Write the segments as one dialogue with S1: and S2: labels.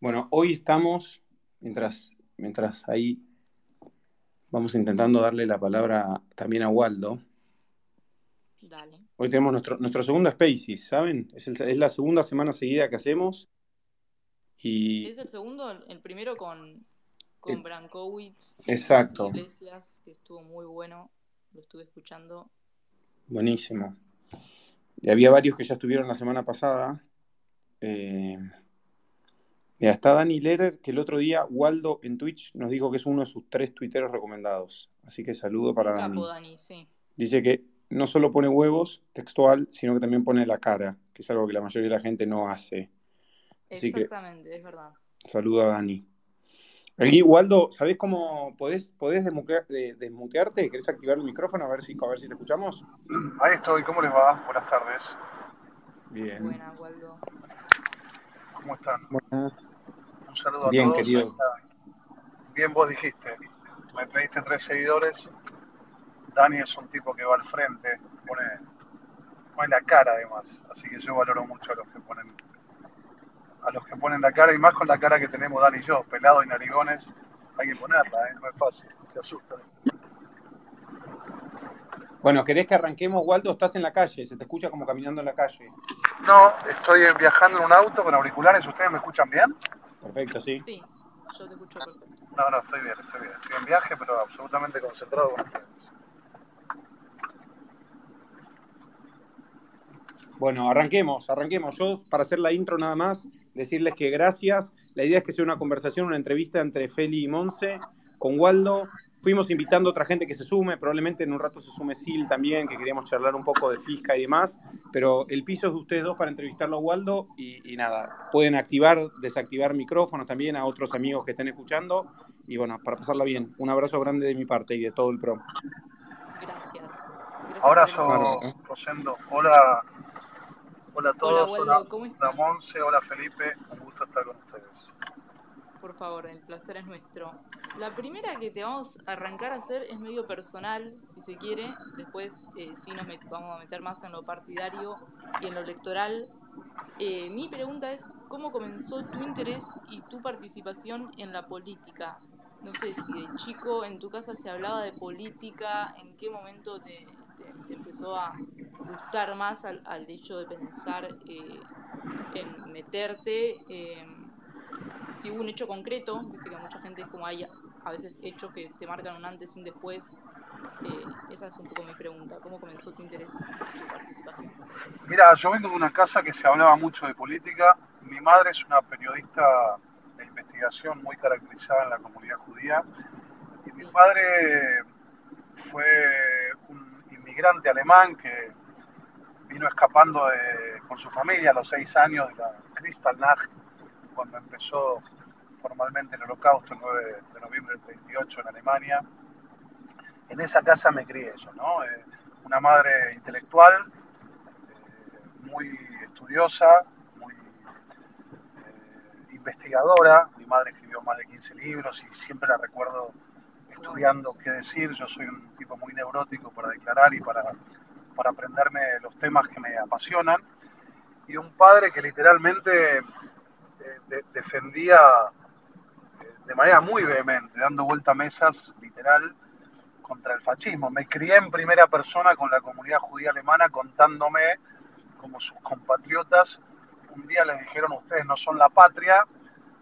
S1: Bueno, hoy estamos, mientras, mientras ahí vamos intentando darle la palabra también a Waldo.
S2: Dale.
S1: Hoy tenemos nuestro, nuestro segundo Spaces, ¿saben? Es, el- es la segunda semana seguida que hacemos. Y
S2: Es el segundo, el primero con, con
S1: Eh,
S2: Brankowitz
S1: exacto,
S2: Iglesias, que estuvo muy bueno. Lo estuve escuchando.
S1: buenísimo. Y había varios que ya estuvieron la semana pasada. Eh, mira, está Dani Lehrer, que el otro día Waldo en Twitch nos dijo que es uno de sus tres tuiteros recomendados. Así que saludo para
S2: Un capo,
S1: Dani.
S2: Dani, sí.
S1: Dice que no solo pone huevos textual, sino que también pone la cara, que es algo que la mayoría de la gente no hace. Así que
S2: Exactamente, es verdad.
S1: saludo a Dani. Aquí, Waldo, ¿sabés cómo podés, podés desmutea- de- desmutearte? ¿Querés activar el micrófono a ver si, a ver si te escuchamos?
S3: Ahí estoy, ¿cómo les va? Buenas tardes.
S1: Bien.
S2: Buena, Waldo.
S3: ¿Cómo están?
S1: Buenas.
S3: Un saludo a
S1: Bien,
S3: todos.
S1: querido.
S3: Bien vos dijiste, me pediste tres seguidores. Dani es un tipo que va al frente, pone, pone la cara además, así que yo valoro mucho a los que ponen a los que ponen la cara y más con la cara que tenemos Dani y yo, pelado y narigones, hay que ponerla, ¿eh? no es fácil, se asusta.
S1: Bueno, ¿querés que arranquemos, Waldo? Estás en la calle, se te escucha como caminando en la calle.
S3: No, estoy viajando en un auto con auriculares, ¿ustedes me escuchan bien?
S1: Perfecto, sí.
S2: Sí, yo te escucho perfecto.
S3: No, no, estoy bien, estoy bien. Estoy en viaje, pero absolutamente concentrado con ustedes.
S1: Bueno, arranquemos, arranquemos. Yo, para hacer la intro nada más, decirles que gracias. La idea es que sea una conversación, una entrevista entre Feli y Monse con Waldo. Fuimos invitando a otra gente que se sume, probablemente en un rato se sume Sil también, que queríamos charlar un poco de Fisca y demás, pero el piso es de ustedes dos para entrevistarlo a Waldo y, y nada, pueden activar, desactivar micrófonos también a otros amigos que estén escuchando y bueno, para pasarla bien. Un abrazo grande de mi parte y de todo el pro.
S2: Gracias. Gracias
S3: Abrazo. Rosendo. Hola, hola a
S2: Hola,
S3: todos. Hola,
S2: ¿cómo
S3: hola
S2: estás?
S3: Monse, hola Felipe. Un gusto estar con ustedes.
S2: Por favor, el placer es nuestro. La primera que te vamos a arrancar a hacer es medio personal, si se quiere. Después eh, sí nos vamos a meter más en lo partidario y en lo electoral. Eh, mi pregunta es, ¿cómo comenzó tu interés y tu participación en la política? No sé si de chico en tu casa se hablaba de política, ¿en qué momento te, te- te empezó a gustar más al, al hecho de pensar eh, en meterte? Si hubo un hecho concreto, viste que mucha gente es como hay a veces hechos que te marcan un antes y un después. Eh, esa es un poco mi pregunta. ¿Cómo comenzó tu interés y tu participación?
S3: Mira, yo vengo de una casa que se hablaba mucho de política. Mi madre es una periodista de investigación muy caracterizada en la comunidad judía. Y mi padre fue un inmigrante alemán que vino escapando de- con su familia a los seis años de la Kristallnacht, cuando empezó formalmente el holocausto, el 9 de noviembre del 28 en Alemania. En esa casa me crié yo, ¿no? Eh, una madre intelectual, eh, muy estudiosa, muy eh, investigadora. Mi madre escribió más de 15 libros y siempre la recuerdo estudiando qué decir. Yo soy un tipo muy neurótico para declarar y para, para aprenderme los temas que me apasionan. Y un padre que literalmente de- defendía eh, de manera muy vehemente, dando vuelta a mesas, literal, contra el fascismo. Me crié en primera persona con la comunidad judía alemana contándome como sus compatriotas un día les dijeron ustedes no son la patria,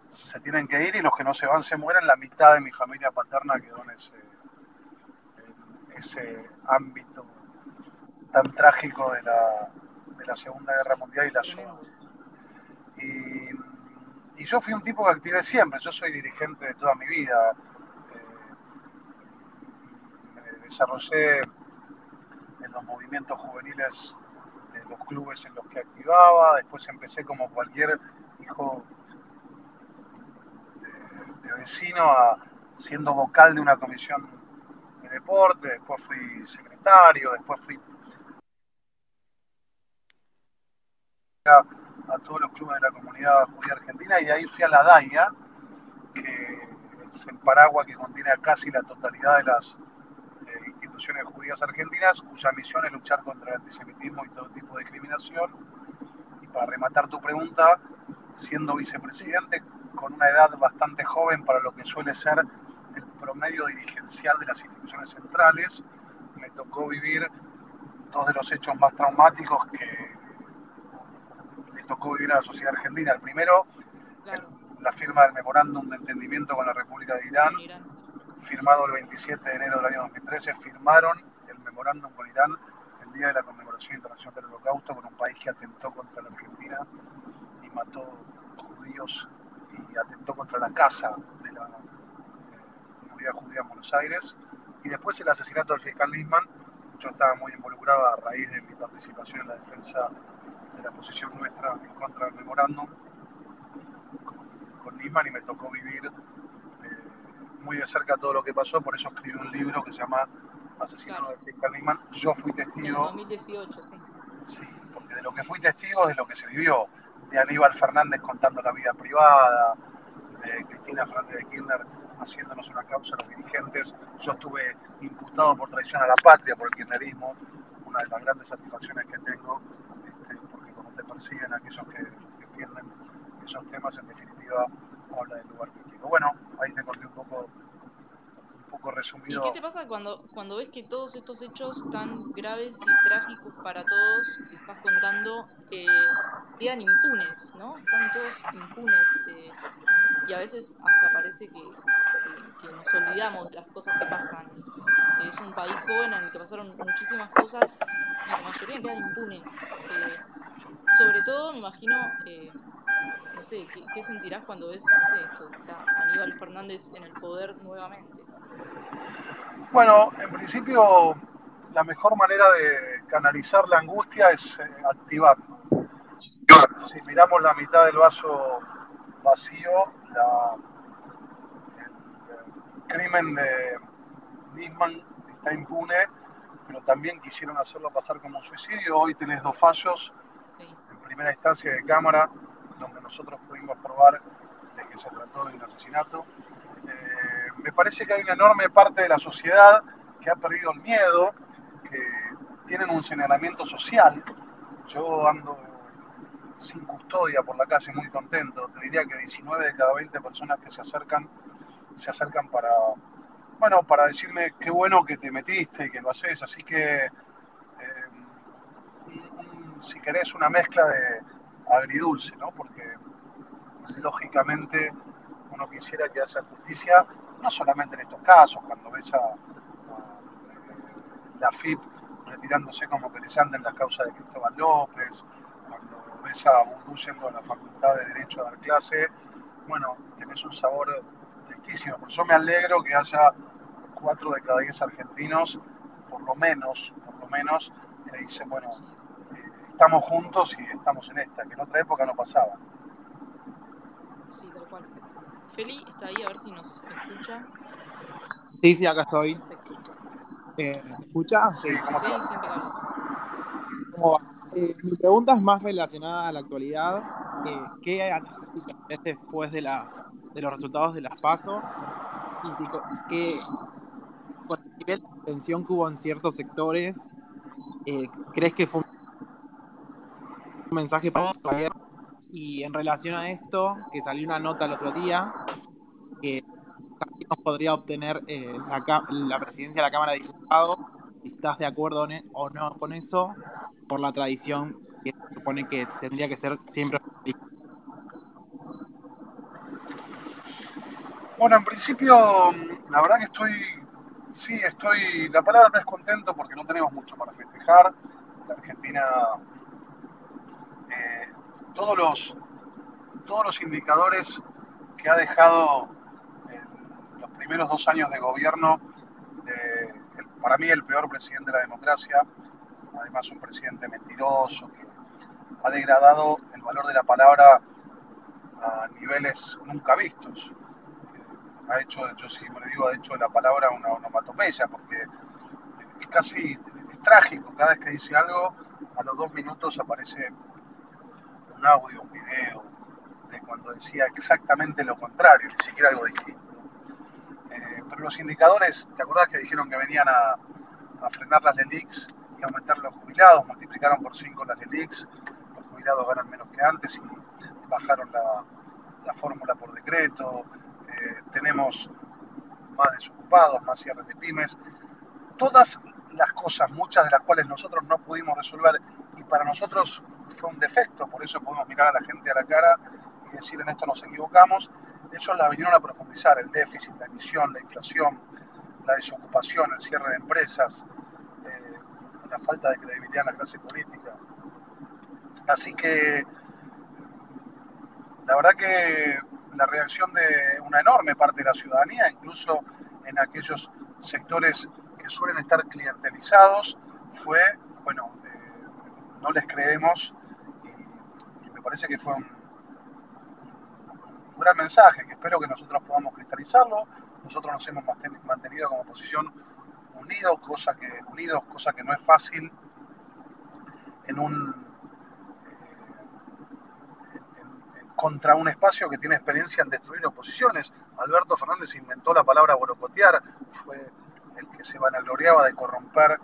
S3: se tienen que ir y los que no se van se mueren. La mitad de mi familia paterna quedó en ese, en ese ámbito tan trágico de la, de la Segunda Guerra Mundial y la. Y, y yo fui un tipo que activé siempre, yo soy dirigente de toda mi vida. Eh, me desarrollé en los movimientos juveniles de los clubes en los que activaba, después empecé como cualquier hijo de, vecino a, siendo vocal de una comisión de deporte, después fui secretario, después fui a todos los clubes de la comunidad judía argentina y de ahí fui a la DAIA, que es el paraguas que contiene a casi la totalidad de las eh, instituciones judías argentinas, cuya misión es luchar contra el antisemitismo y todo tipo de discriminación. Y para rematar tu pregunta, siendo vicepresidente con una edad bastante joven para lo que suele ser el promedio dirigencial de las instituciones centrales. Me tocó vivir dos de los hechos más traumáticos que le tocó vivir a la sociedad argentina. El primero, la firma del memorándum de entendimiento con la República de Irán, firmado el 27 de enero del año 2013, firmaron el memorándum con Irán el día de la conmemoración internacional del Holocausto con un país que atentó contra la Argentina y mató judíos y atentó contra la casa de la comunidad judía en Buenos Aires. Y después el asesinato del fiscal Nisman, yo estaba muy involucrado a raíz de mi participación en la defensa de la posición nuestra en contra del memorándum con, Nisman y me tocó vivir eh, muy de cerca todo lo que pasó, por eso escribí un libro que se llama Asesinato del fiscal Nisman. Yo fui testigo.
S2: En 2018, sí.
S3: Sí, porque de lo que fui testigo es de lo que se vivió de Aníbal Fernández contando la vida privada, de Cristina Fernández de Kirchner haciéndonos una causa a los dirigentes. Yo estuve imputado por traición a la patria por el kirchnerismo, una de las grandes satisfacciones que tengo, este, porque cuando te persiguen aquellos que defienden esos temas, en definitiva, habla del lugar público. Bueno, ahí te conté un poco poco resumido.
S2: ¿Y qué te pasa cuando, cuando ves que todos estos hechos tan graves y trágicos para todos que estás contando eh, quedan impunes, ¿no? Están todos impunes. Eh, y a veces hasta parece que, nos olvidamos de las cosas que pasan. Es un país joven en el que pasaron muchísimas cosas y la mayoría quedan impunes. Eh, sobre todo, me imagino, eh, no sé, ¿qué, sentirás cuando ves, no sé, esto, Aníbal Fernández en el poder nuevamente?
S3: Bueno, en principio la mejor manera de canalizar la angustia es eh, activarlo. Si miramos la mitad del vaso vacío, el, crimen de Nisman está impune, pero también quisieron hacerlo pasar como un suicidio. Hoy tenés dos fallos primera instancia de Cámara, donde nosotros pudimos probar de que se trató de un asesinato. Eh, me parece que hay una enorme parte de la sociedad que ha perdido el miedo, que tienen un señalamiento social. Yo ando sin custodia por la calle muy contento. Te diría que 19 de cada 20 personas que se acercan, se acercan para, bueno, para decirme qué bueno que te metiste y que lo haces. Así que, si querés, una mezcla de agridulce, ¿no? Porque lógicamente uno quisiera que haya justicia, no solamente en estos casos, cuando ves a, la FIP retirándose como periciante en la causa de Cristóbal López, cuando ves a Vudú yendo a la Facultad de Derecho a dar clase, bueno, tenés un sabor tristísimo. Por eso me alegro que haya cuatro de cada diez argentinos, por lo menos, por lo menos, que dicen, bueno, estamos juntos y estamos en esta, que en otra época no pasaba.
S2: Sí, tal cual. Feli está ahí, a ver si nos escucha.
S4: Sí, sí, acá estoy. Eh, ¿Se escucha?
S2: Sí, sí, sí,
S4: ¿Cómo va? Eh, mi pregunta es más relacionada a la actualidad. Eh, ¿Qué análisis después de, las, de los resultados de las PASO? Y si, que, con el nivel de tensión que hubo en ciertos sectores, eh, ¿crees que fue un mensaje para y en relación a esto, que salió una nota el otro día, que nos podría obtener eh, la, presidencia de la Cámara de Diputados, si estás de acuerdo e, o no con eso, por la tradición que supone que tendría que ser siempre.
S3: Bueno, en principio, la verdad que estoy, sí, estoy, la palabra no es contento porque no tenemos mucho para festejar. La Argentina eh, todos los, todos los indicadores que ha dejado en los primeros dos años de gobierno de, para mí el peor presidente de la democracia, además un presidente mentiroso que ha degradado el valor de la palabra a niveles nunca vistos. Ha hecho, yo siempre digo, ha hecho de la palabra una onomatopeya, porque es casi trágico. Cada vez que dice algo, a los dos minutos aparece un audio, un video, de cuando decía exactamente lo contrario, ni siquiera algo distinto. Eh, pero los indicadores, ¿te acordás que dijeron que venían a, frenar las LELIX y aumentar los jubilados? Multiplicaron por 5 las LELIX, los jubilados ganan menos que antes y bajaron la, la fórmula por decreto, eh, tenemos más desocupados, más cierres de pymes. Todas las cosas, muchas de las cuales nosotros no pudimos resolver y para nosotros fue un defecto, por eso podemos mirar a la gente a la cara y decir en esto nos equivocamos, eso la vinieron a profundizar, el déficit, la emisión, la inflación, la desocupación, el cierre de empresas, eh, la falta de credibilidad en la clase política. Así que la verdad que la reacción de una enorme parte de la ciudadanía, incluso en aquellos sectores que suelen estar clientelizados, fue, bueno, eh, no les creemos parece que fue un, gran mensaje que espero que nosotros podamos cristalizarlo. Nosotros nos hemos mantenido como oposición unidos, cosa que, unidos, cosa que no es fácil en un contra un espacio que tiene experiencia en destruir oposiciones. Alberto Fernández inventó la palabra borocotear, fue el que se vanagloriaba de corromper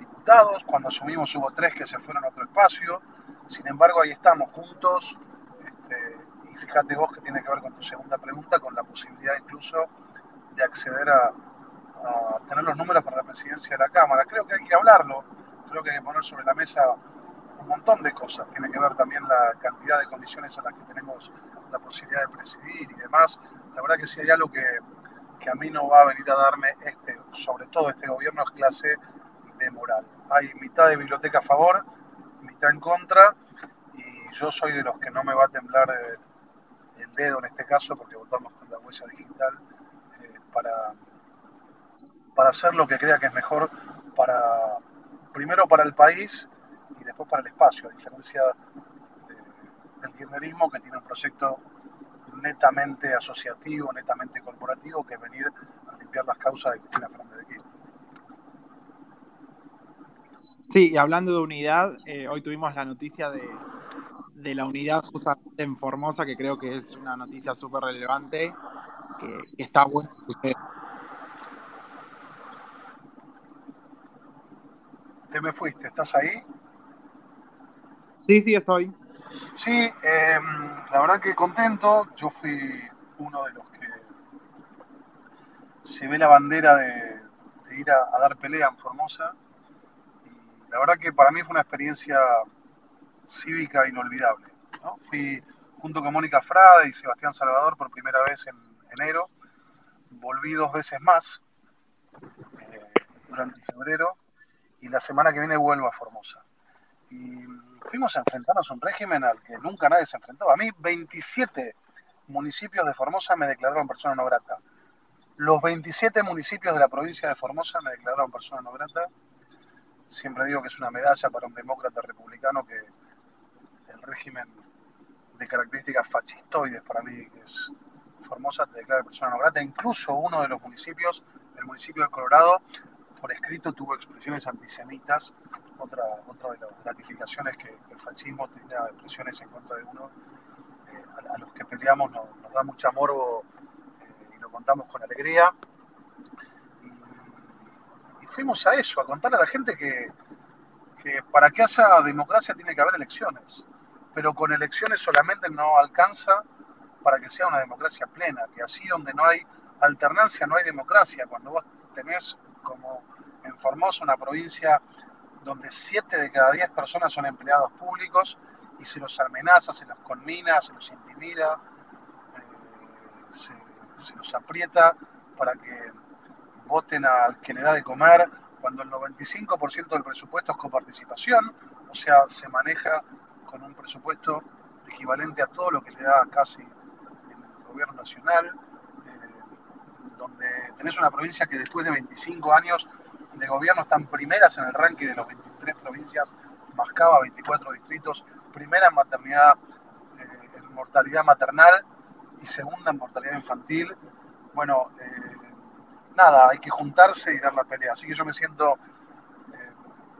S3: diputados. Cuando asumimos hubo tres que se fueron a otro espacio. Sin embargo, ahí estamos juntos. Este, y fíjate vos que tiene que ver con tu segunda pregunta, con la posibilidad incluso de acceder a, tener los números para la presidencia de la Cámara. Creo que hay que hablarlo, creo que hay que poner sobre la mesa un montón de cosas. Tiene que ver también la cantidad de comisiones a las que tenemos la posibilidad de presidir y demás. La verdad que si hay algo que, que a mí no va a venir a darme, este, sobre todo este gobierno, es clase de moral. Hay mitad de biblioteca a favor, mitad en contra, y yo soy de los que no me va a temblar el dedo en este caso, porque votamos con la huella digital eh, para, para hacer lo que crea que es mejor para, primero para el país y después para el espacio, a diferencia del kirchnerismo que tiene un proyecto netamente asociativo, netamente corporativo, que es venir a limpiar las causas de Cristina Fernández de Kirchner.
S4: Sí, y hablando de unidad, eh, hoy tuvimos la noticia de, de, la unidad justamente en Formosa, que creo que es una noticia súper relevante, que, que, está bueno que
S3: Te me fuiste, ¿estás ahí?
S4: Sí, sí, estoy.
S3: Sí, eh, la verdad que contento. Yo fui uno de los que se ve la bandera de, de ir a, a, dar pelea en Formosa. La verdad que para mí fue una experiencia cívica inolvidable. ¿no? Fui junto con Mónica Frade y Sebastián Salvador por primera vez en enero. Volví dos veces más eh, durante febrero y la semana que viene vuelvo a Formosa y fuimos a enfrentarnos a un régimen al que nunca nadie se enfrentó. A mí 27 municipios de Formosa me declararon persona no grata. Los 27 municipios de la provincia de Formosa me declararon persona no grata. Siempre digo que es una medalla para un demócrata republicano que el régimen de características fascistoides para mí, es Formosa, te declara persona no grata. Incluso uno de los municipios, el municipio de Colorado, por escrito tuvo expresiones antisemitas, otra, otra de las gratificaciones que, que, el fascismo tenía expresiones en contra de uno, eh, a, los que peleamos nos, da mucha morbo eh, y lo contamos con alegría. Fuimos a eso, a contarle a la gente que, que para que haya democracia tiene que haber elecciones, pero con elecciones solamente no alcanza para que sea una democracia plena, que así donde no hay alternancia no hay democracia, cuando vos tenés como en Formosa, una provincia donde 7 de cada 10 personas son empleados públicos y se los amenaza, se los conmina, se los intimida, eh, se, los aprieta para que voten al que le da de comer, cuando el 95% del presupuesto es coparticipación, o sea, se maneja con un presupuesto equivalente a todo lo que le da casi el gobierno nacional donde tenés una provincia que después de 25 años de gobierno están primeras en el ranking de las 23 provincias, Mascaba, 24 distritos, primera en maternidad, eh, mortalidad maternal y segunda en mortalidad infantil. Bueno, eh, nada, hay que juntarse y dar la pelea. Así que yo me siento eh,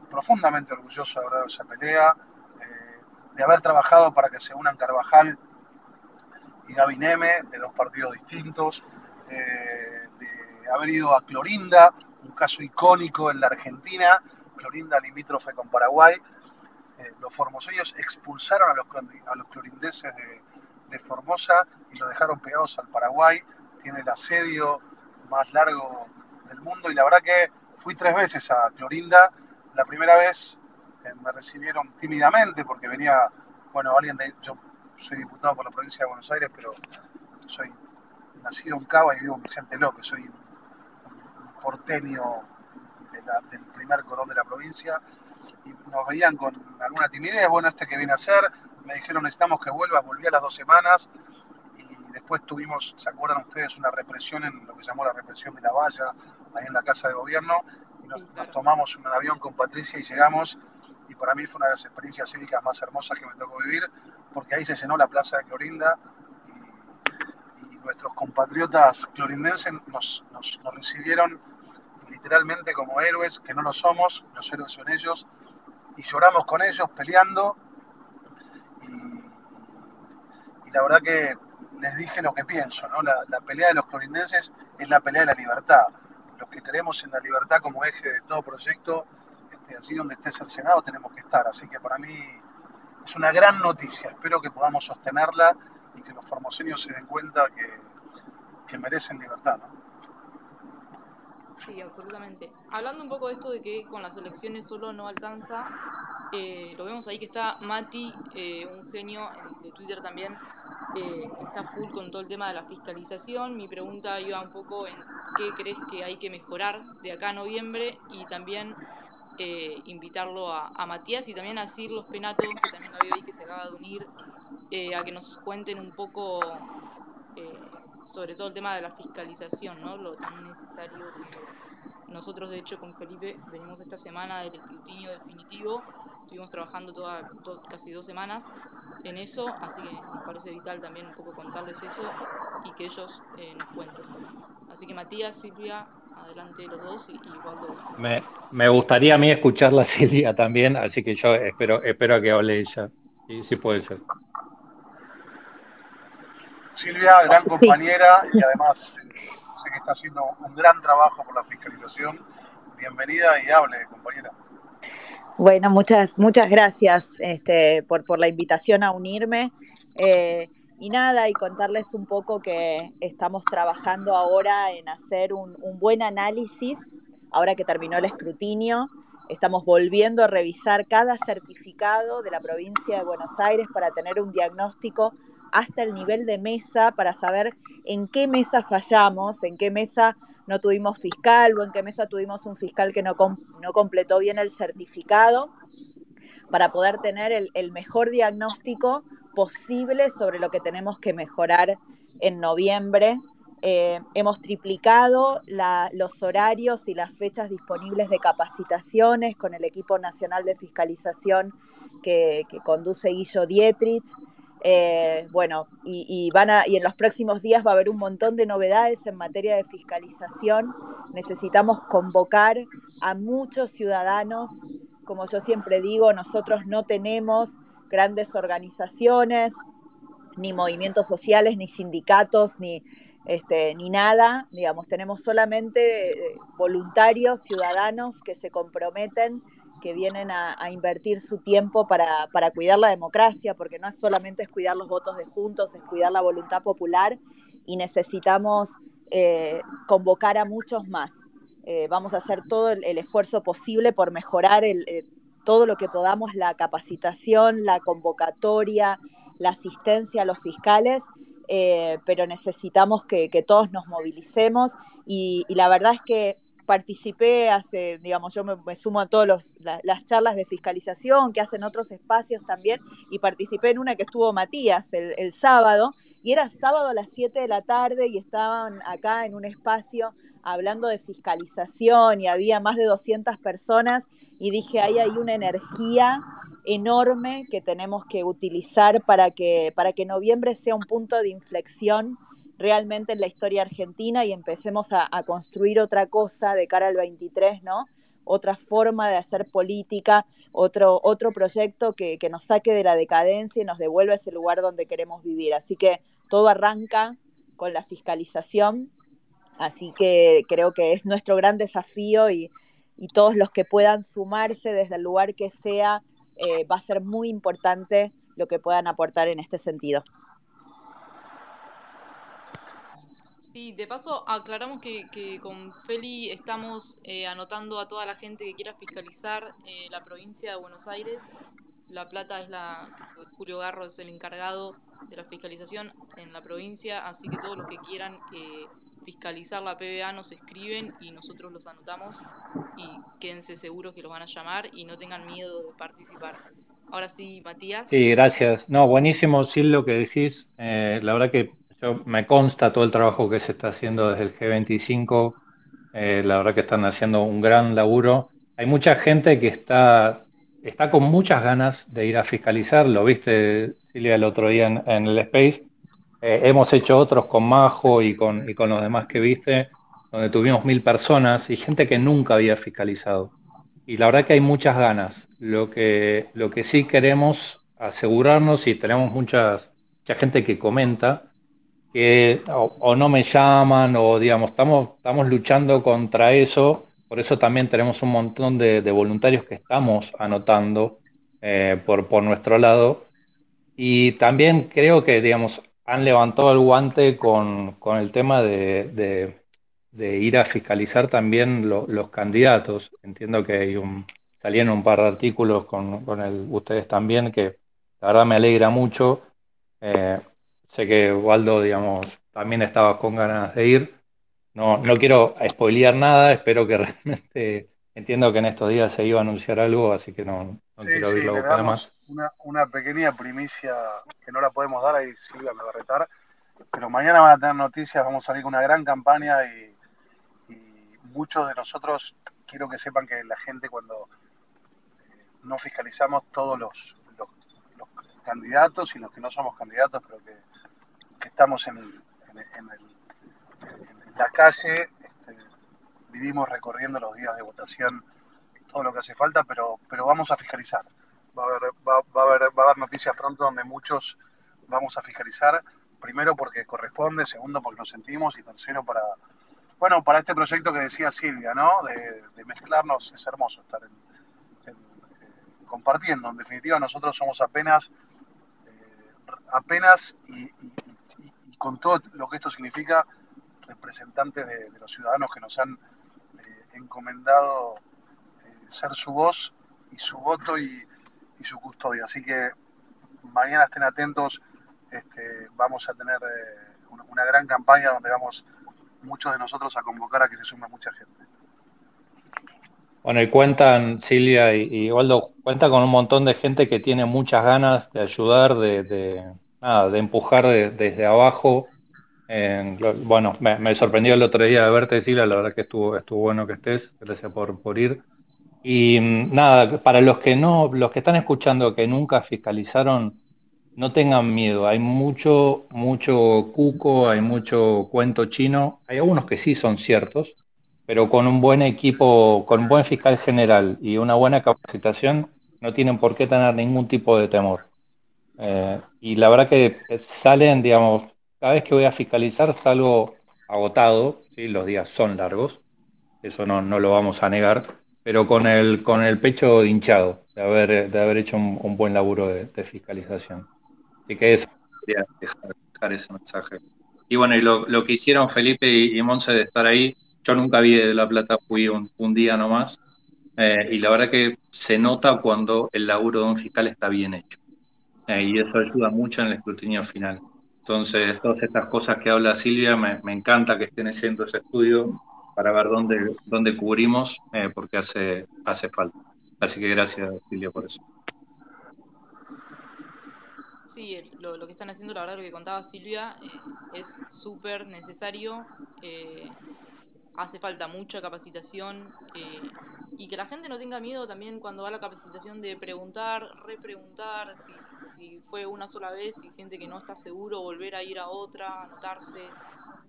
S3: profundamente orgulloso de haber dado esa pelea, eh, de haber trabajado para que se unan Carvajal y Gaby de dos partidos distintos, eh, de haber ido a Clorinda, un caso icónico en la Argentina, Clorinda limítrofe con Paraguay, los formoseños expulsaron a los, a clorindeses de, de Formosa y lo dejaron pegados al Paraguay. Tiene el asedio más largo del mundo. Y la verdad que fui tres veces a Clorinda. La primera vez eh, me recibieron tímidamente porque venía, bueno, alguien de, yo soy diputado por la provincia de Buenos Aires, pero soy nacido en Cava y vivo en Vicente López, soy un porteño del primer cordón de la provincia. Y nos veían con alguna timidez, bueno, este que viene a hacer, me dijeron necesitamos que vuelva, volví a las dos semanas y después tuvimos, ¿se acuerdan ustedes? Una represión en lo que se llamó la represión de la valla, ahí en la Casa de Gobierno, y nos, tomamos un avión con Patricia y llegamos, y para mí fue una de las experiencias cívicas más hermosas que me tocó vivir, porque ahí se llenó la Plaza de Clorinda. Y, nuestros compatriotas clorindenses nos, nos, nos recibieron literalmente como héroes, que no lo somos, los héroes son ellos, y lloramos con ellos peleando. Y la verdad que les dije lo que pienso, ¿no? La, pelea de los clorindenses es la pelea de la libertad. Los que creemos en la libertad como eje de todo proyecto, este, así donde estés el Senado tenemos que estar. Así que para mí es una gran noticia. Espero que podamos sostenerla y que los formoseños se den cuenta que, merecen libertad.
S2: Sí, absolutamente. Hablando un poco de esto de que con las elecciones solo no alcanza, eh, lo vemos ahí que está Mati, eh, un genio de Twitter también, eh, está full con todo el tema de la fiscalización. Mi pregunta iba un poco en qué crees que hay que mejorar de acá a noviembre y también invitarlo a, Matías y también a Sir Los Penatos, que también lo veo ahí que se acaba de unir, a que nos cuenten un poco sobre todo el tema de la fiscalización, ¿no? Lo tan necesario que es. Nosotros, de hecho, con Felipe venimos esta semana del escrutinio definitivo. Estuvimos trabajando toda, casi dos semanas en eso, así que nos parece vital también un poco contarles eso y que ellos eh, nos cuenten. Así que Matías, Silvia, adelante los dos y, y
S5: Me, me gustaría a mí escuchar la Silvia también, así que yo espero, espero que hable ella. Sí, sí puede ser.
S3: Silvia, gran compañera y además sé que está haciendo un gran trabajo por la fiscalización. Bienvenida y hable, compañera.
S6: Bueno, muchas, muchas gracias este, por, por la invitación a unirme. Eh, y nada, y contarles un poco que estamos trabajando ahora en hacer un, un buen análisis, ahora que terminó el escrutinio, Estamos volviendo a revisar cada certificado de la provincia de Buenos Aires para tener un diagnóstico hasta el nivel de mesa para saber en qué mesa fallamos, en qué mesa no tuvimos fiscal o en qué mesa tuvimos un fiscal que no, no completó bien el certificado, para poder tener el, mejor diagnóstico posible sobre lo que tenemos que mejorar en noviembre. Eh, hemos triplicado los horarios y las fechas disponibles de capacitaciones con el equipo nacional de fiscalización que, que conduce Guillo Dietrich. Eh, bueno, y, van y en los próximos días va a haber un montón de novedades en materia de fiscalización. Necesitamos convocar a muchos ciudadanos. Como yo siempre digo, nosotros no tenemos grandes organizaciones, ni movimientos sociales, ni sindicatos, ni, este, ni nada. Digamos, tenemos solamente eh, voluntarios, ciudadanos que se comprometen que vienen a, invertir su tiempo para, cuidar la democracia, porque no es solamente es cuidar los votos de juntos, es cuidar la voluntad popular y necesitamos eh, convocar a muchos más. Eh, vamos a hacer todo el, esfuerzo posible por mejorar el, eh, todo lo que podamos, la capacitación, la convocatoria, la asistencia a los fiscales, pero necesitamos que, todos nos movilicemos y la verdad es que participé hace, digamos, yo me, sumo a todas las charlas de fiscalización que hacen otros espacios también, y participé en una que estuvo Matías el, sábado, y era sábado a las 7 de la tarde y estaban acá en un espacio hablando de fiscalización y había más de 200 personas y dije, ahí hay una energía enorme que tenemos que utilizar para que, para que noviembre sea un punto de inflexión realmente en la historia argentina y empecemos a, construir otra cosa de cara al 23, ¿no? Otra forma de hacer política, otro, otro proyecto que, nos saque de la decadencia y nos devuelva ese lugar donde queremos vivir. Así que todo arranca con la fiscalización, así que creo que es nuestro gran desafío y, todos los que puedan sumarse desde el lugar que sea eh, va a ser muy importante lo que puedan aportar en este sentido.
S2: Sí, de paso aclaramos que, con Feli estamos eh, anotando a toda la gente que quiera fiscalizar eh, la provincia de Buenos Aires. La Plata es la, Julio Garro es el encargado de la fiscalización en la provincia, así que todos los que quieran eh, fiscalizar la PBA nos escriben y nosotros los anotamos y quédense seguros que los van a llamar y no tengan miedo de participar. Ahora sí, Matías.
S5: Sí, gracias. No, buenísimo, sí, lo que decís. la verdad que yo, me consta todo el trabajo que se está haciendo desde el G25. Eh, la verdad que están haciendo un gran laburo. Hay mucha gente que está, está con muchas ganas de ir a fiscalizar. Lo viste, Silvia, el otro día en, el Space. Eh, hemos hecho otros con Majo y con, y con los demás que viste, donde tuvimos mil personas y gente que nunca había fiscalizado. Y la verdad que hay muchas ganas. Lo que, lo que sí queremos asegurarnos, y tenemos muchas, mucha gente que comenta, que o, no me llaman o digamos, estamos, estamos luchando contra eso, por eso también tenemos un montón de, voluntarios que estamos anotando eh, por, por nuestro lado y también creo que digamos, han levantado el guante con, con el tema de, de, ir a fiscalizar también los candidatos. Entiendo que hay un, salían un par de artículos con, con ustedes también que la verdad me alegra mucho. Eh, Sé que Waldo, digamos, también estaba con ganas de ir. No, no quiero spoilear nada, espero que realmente entiendo que en estos días se iba a anunciar algo, así que no, no quiero
S3: sí, más. Una, una pequeña primicia que no la podemos dar, ahí Silvia me va a retar, pero mañana van a tener noticias, vamos a salir con una gran campaña y, muchos de nosotros, quiero que sepan que la gente cuando eh, no fiscalizamos todos los, los, los candidatos y los que no somos candidatos, pero que estamos en, la calle, este, vivimos recorriendo los días de votación todo lo que hace falta, pero, pero vamos a fiscalizar. Va a, haber, va, a haber, va a haber noticias pronto donde muchos vamos a fiscalizar, primero porque corresponde, segundo porque lo sentimos y tercero para, bueno, para este proyecto que decía Silvia, ¿no? De, mezclarnos, es hermoso estar eh, compartiendo. En definitiva, nosotros somos apenas, eh, apenas y, con todo lo que esto significa, representantes de, los ciudadanos que nos han eh, encomendado eh, ser su voz y su voto y, su custodia. Así que mañana estén atentos, este, vamos a tener eh, una, gran campaña donde vamos muchos de nosotros a convocar a que se sume mucha gente.
S5: Bueno, y cuentan, Silvia y, Waldo, cuenta con un montón de gente que tiene muchas ganas de ayudar, de nada, de empujar desde abajo. bueno, me, sorprendió el otro día de verte, Silvia, la verdad que estuvo, estuvo bueno que estés, gracias por, por ir. Y mm, nada, para los que no, los que están escuchando que nunca fiscalizaron, no tengan miedo, hay mucho, mucho cuco, hay mucho cuento chino, hay algunos que sí son ciertos, pero con un buen equipo, con un buen fiscal general y una buena capacitación, no tienen por qué tener ningún tipo de temor. Eh, y la verdad que salen, digamos, cada vez que voy a fiscalizar salgo agotado, ¿sí? los días son largos, eso no, no lo vamos a negar, pero con el, con el pecho hinchado de haber, de haber hecho un, buen laburo de, fiscalización. Así que eso. Quería dejar, ese mensaje. Y bueno, y lo, lo que hicieron Felipe y, y, Monse de estar ahí, yo nunca vi de La Plata, fui un, un día nomás, eh, y la verdad que se nota cuando el laburo de un fiscal está bien hecho y eso ayuda mucho en el escrutinio final. Entonces, todas estas cosas que habla Silvia, me, encanta que estén haciendo ese estudio para ver dónde, dónde cubrimos, eh, porque hace, hace falta. Así que gracias, Silvia, por eso.
S2: Sí, lo, lo, que están haciendo, la verdad, lo que contaba Silvia, eh, es súper necesario. Eh, hace falta mucha capacitación y que la gente no tenga miedo también cuando va a la capacitación de preguntar, repreguntar, si si fue una sola vez y siente que no está seguro, volver a ir a otra, anotarse,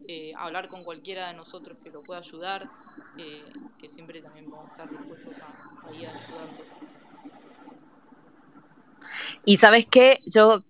S2: eh, hablar con cualquiera de nosotros que lo pueda ayudar, eh, que siempre también vamos a estar dispuestos a, ir ayudando.
S6: Y sabes qué, yo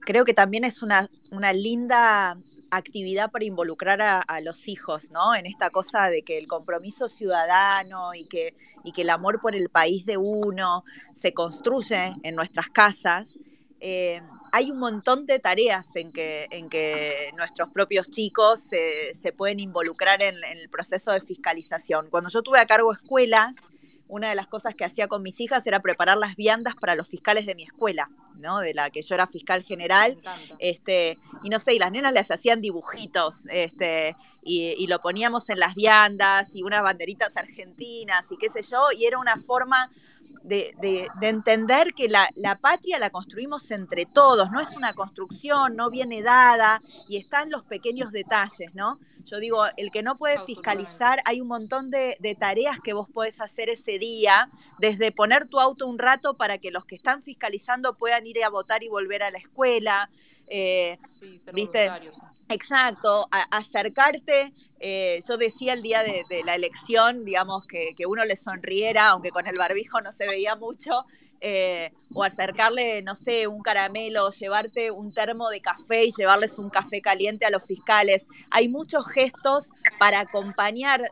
S6: creo que también es una, una linda actividad para involucrar a, los hijos, ¿no? En esta cosa de que el compromiso ciudadano y que, y que el amor por el país de uno se construye en nuestras casas. Eh, hay un montón de tareas en que, en que nuestros propios chicos se, pueden involucrar en, en, el proceso de fiscalización. Cuando yo tuve a cargo escuelas, una de las cosas que hacía con mis hijas era preparar las viandas para los fiscales de mi escuela, ¿no? De la que yo era fiscal general. Este, y no sé, y las nenas les hacían dibujitos, este, y, lo poníamos en las viandas, y unas banderitas argentinas, y qué sé yo, y era una forma de, entender que la, la, patria la construimos entre todos, no es una construcción, no viene dada, y están los pequeños detalles, ¿no? Yo digo, el que no puede fiscalizar, hay un montón de, tareas que vos podés hacer ese día, desde poner tu auto un rato para que los que están fiscalizando puedan ir a votar y volver a la escuela. Eh, ¿Viste? Exacto, acercarte. Eh, yo decía el día de, la elección, digamos, que, que, uno le sonriera, aunque con el barbijo no se veía mucho, eh, o acercarle, no sé, un caramelo, llevarte un termo de café y llevarles un café caliente a los fiscales. Hay muchos gestos para acompañar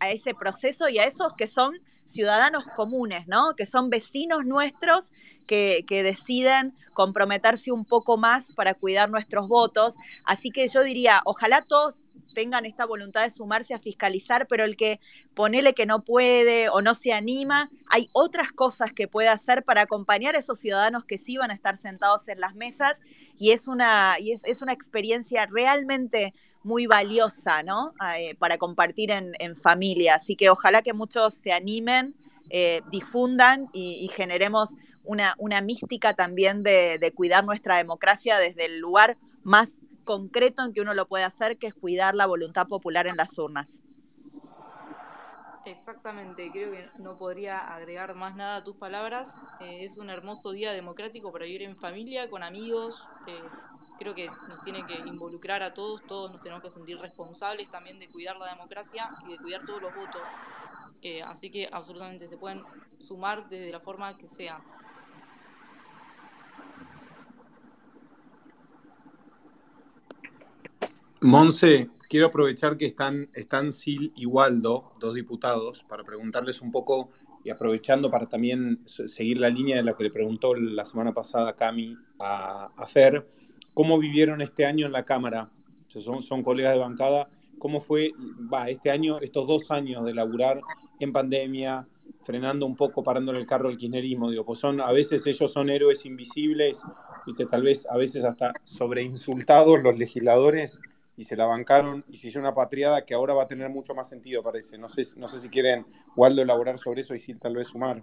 S6: a ese proceso y a esos que son ciudadanos comunes, ¿no? Que son vecinos nuestros que, que, deciden comprometerse un poco más para cuidar nuestros votos. Así que yo diría, ojalá todos tengan esta voluntad de sumarse a fiscalizar, pero el que ponele que no puede o no se anima, hay otras cosas que puede hacer para acompañar a esos ciudadanos que sí van a estar sentados en las mesas y es una, y es, una experiencia realmente muy valiosa, ¿no? Eh, para compartir en, familia. Así que ojalá que muchos se animen, eh, difundan y, generemos una, una mística también de, de cuidar nuestra democracia desde el lugar más concreto en que uno lo puede hacer, que es cuidar la voluntad popular en las urnas.
S2: Exactamente, creo que no podría agregar más nada a tus palabras. Eh, es un hermoso día democrático para vivir en familia, con amigos. Eh, creo que nos tiene que involucrar a todos, todos nos tenemos que sentir responsables también de cuidar la democracia y de cuidar todos los votos. Eh, así que absolutamente se pueden sumar desde la forma que sea.
S1: Monse, quiero aprovechar que están, están Sil y Waldo, dos diputados, para preguntarles un poco y aprovechando para también seguir la línea de lo que le preguntó la semana pasada Cami a, Fer, ¿cómo vivieron este año en la Cámara? son, son colegas de bancada. ¿Cómo fue va, este año, estos dos años de laburar en pandemia, frenando un poco, parándole el carro al kirchnerismo? Digo, pues son, a veces ellos son héroes invisibles y que tal vez a veces hasta sobreinsultados los legisladores y se la bancaron y se hizo una patriada que ahora va a tener mucho más sentido, parece. No sé, no sé si quieren Waldo elaborar sobre eso y si tal vez sumar.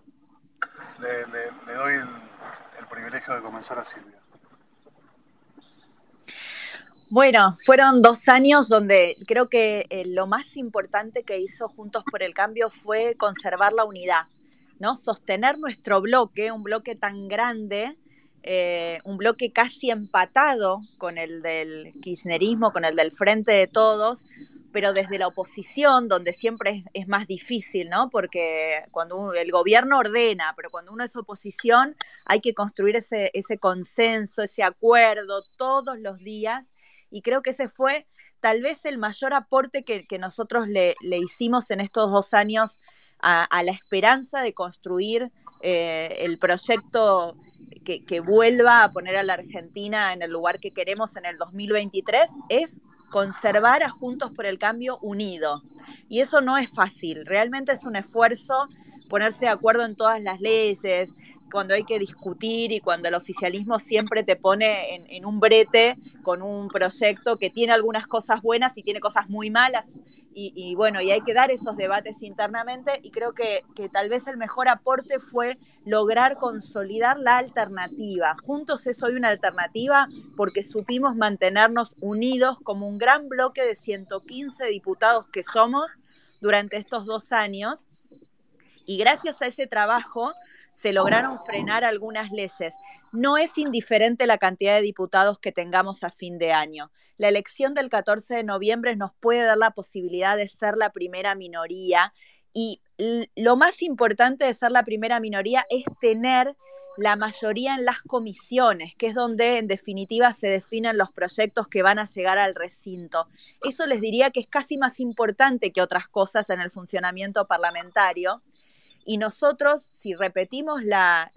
S3: Le, doy el, privilegio de comenzar a Silvia.
S6: Bueno, fueron dos años donde creo que eh, lo más importante que hizo Juntos por el Cambio fue conservar la unidad, ¿no? Sostener nuestro bloque, un bloque tan grande, eh, un bloque casi empatado con el del kirchnerismo, con el del Frente de Todos, pero desde la oposición, donde siempre es, más difícil, ¿no? Porque cuando el gobierno ordena, pero cuando uno es oposición, hay que construir ese, ese consenso, ese acuerdo todos los días, y creo que ese fue tal vez el mayor aporte que, nosotros le, hicimos en estos dos años a, la esperanza de construir eh, el proyecto que, vuelva a poner a la Argentina en el lugar que queremos en el 2023 es conservar a Juntos por el Cambio unido. Y eso no es fácil, realmente es un esfuerzo ponerse de acuerdo en todas las leyes, cuando hay que discutir y cuando el oficialismo siempre te pone en, un brete con un proyecto que tiene algunas cosas buenas y tiene cosas muy malas. Y, bueno, y hay que dar esos debates internamente y creo que, que, tal vez el mejor aporte fue lograr consolidar la alternativa. Juntos es hoy una alternativa porque supimos mantenernos unidos como un gran bloque de 115 diputados que somos durante estos dos años. Y gracias a ese trabajo se lograron frenar algunas leyes. No es indiferente la cantidad de diputados que tengamos a fin de año. La elección del 14 de noviembre nos puede dar la posibilidad de ser la primera minoría y lo más importante de ser la primera minoría es tener la mayoría en las comisiones, que es donde en definitiva se definen los proyectos que van a llegar al recinto. Eso les diría que es casi más importante que otras cosas en el funcionamiento parlamentario. Y nosotros, si repetimos la,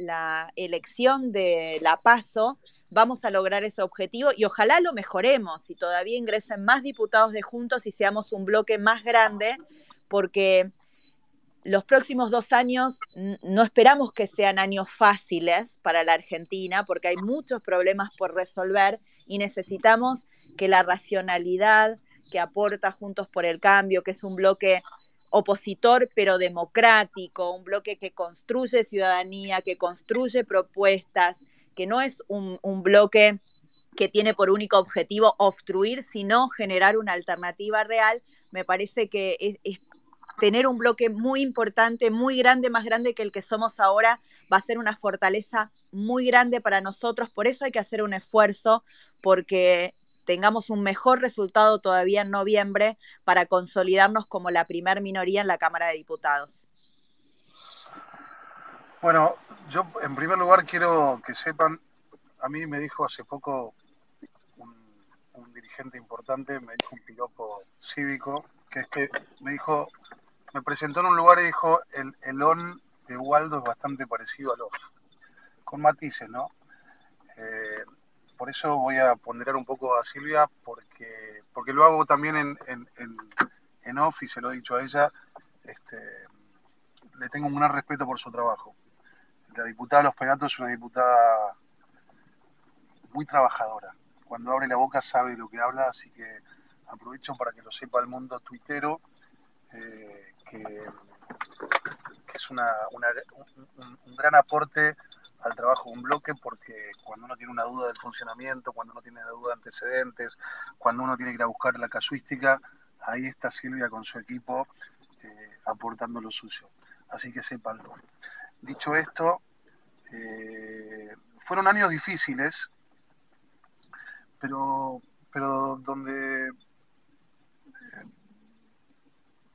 S6: elección de la PASO, vamos a lograr ese objetivo y ojalá lo mejoremos y todavía ingresen más diputados de Juntos y seamos un bloque más grande, porque los próximos dos años no esperamos que sean años fáciles para la Argentina, porque hay muchos problemas por resolver y necesitamos que la racionalidad que aporta Juntos por el Cambio, que es un bloque opositor pero democrático, un bloque que construye ciudadanía, que construye propuestas, que no es un, bloque que tiene por único objetivo obstruir, sino generar una alternativa real, me parece que es, tener un bloque muy importante, muy grande, más grande que el que somos ahora, va a ser una fortaleza muy grande para nosotros. Por eso hay que hacer un esfuerzo, porque tengamos un mejor resultado todavía en noviembre para consolidarnos como la primer minoría en la Cámara de Diputados.
S3: Bueno, yo en primer lugar quiero que sepan, a mí me dijo hace poco un, dirigente importante, me dijo un piloto cívico, que es que me dijo, me presentó en un lugar y dijo, el, el on de Waldo es bastante parecido al off, con matices, ¿no? Eh, por eso voy a ponderar un poco a Silvia, porque, porque lo hago también en, en, en, off y se lo he dicho a ella, este, le tengo un gran respeto por su trabajo. La diputada Los Penatos es una diputada muy trabajadora. Cuando abre la boca sabe lo que habla, así que aprovecho para que lo sepa el mundo tuitero, eh, que, es una, un, gran aporte al trabajo de un bloque porque cuando uno tiene una duda del funcionamiento, cuando uno tiene duda de antecedentes, cuando uno tiene que ir a buscar la casuística, ahí está Silvia con su equipo eh, aportando lo suyo. Así que sépanlo. Dicho esto, eh, fueron años difíciles, pero, pero donde eh,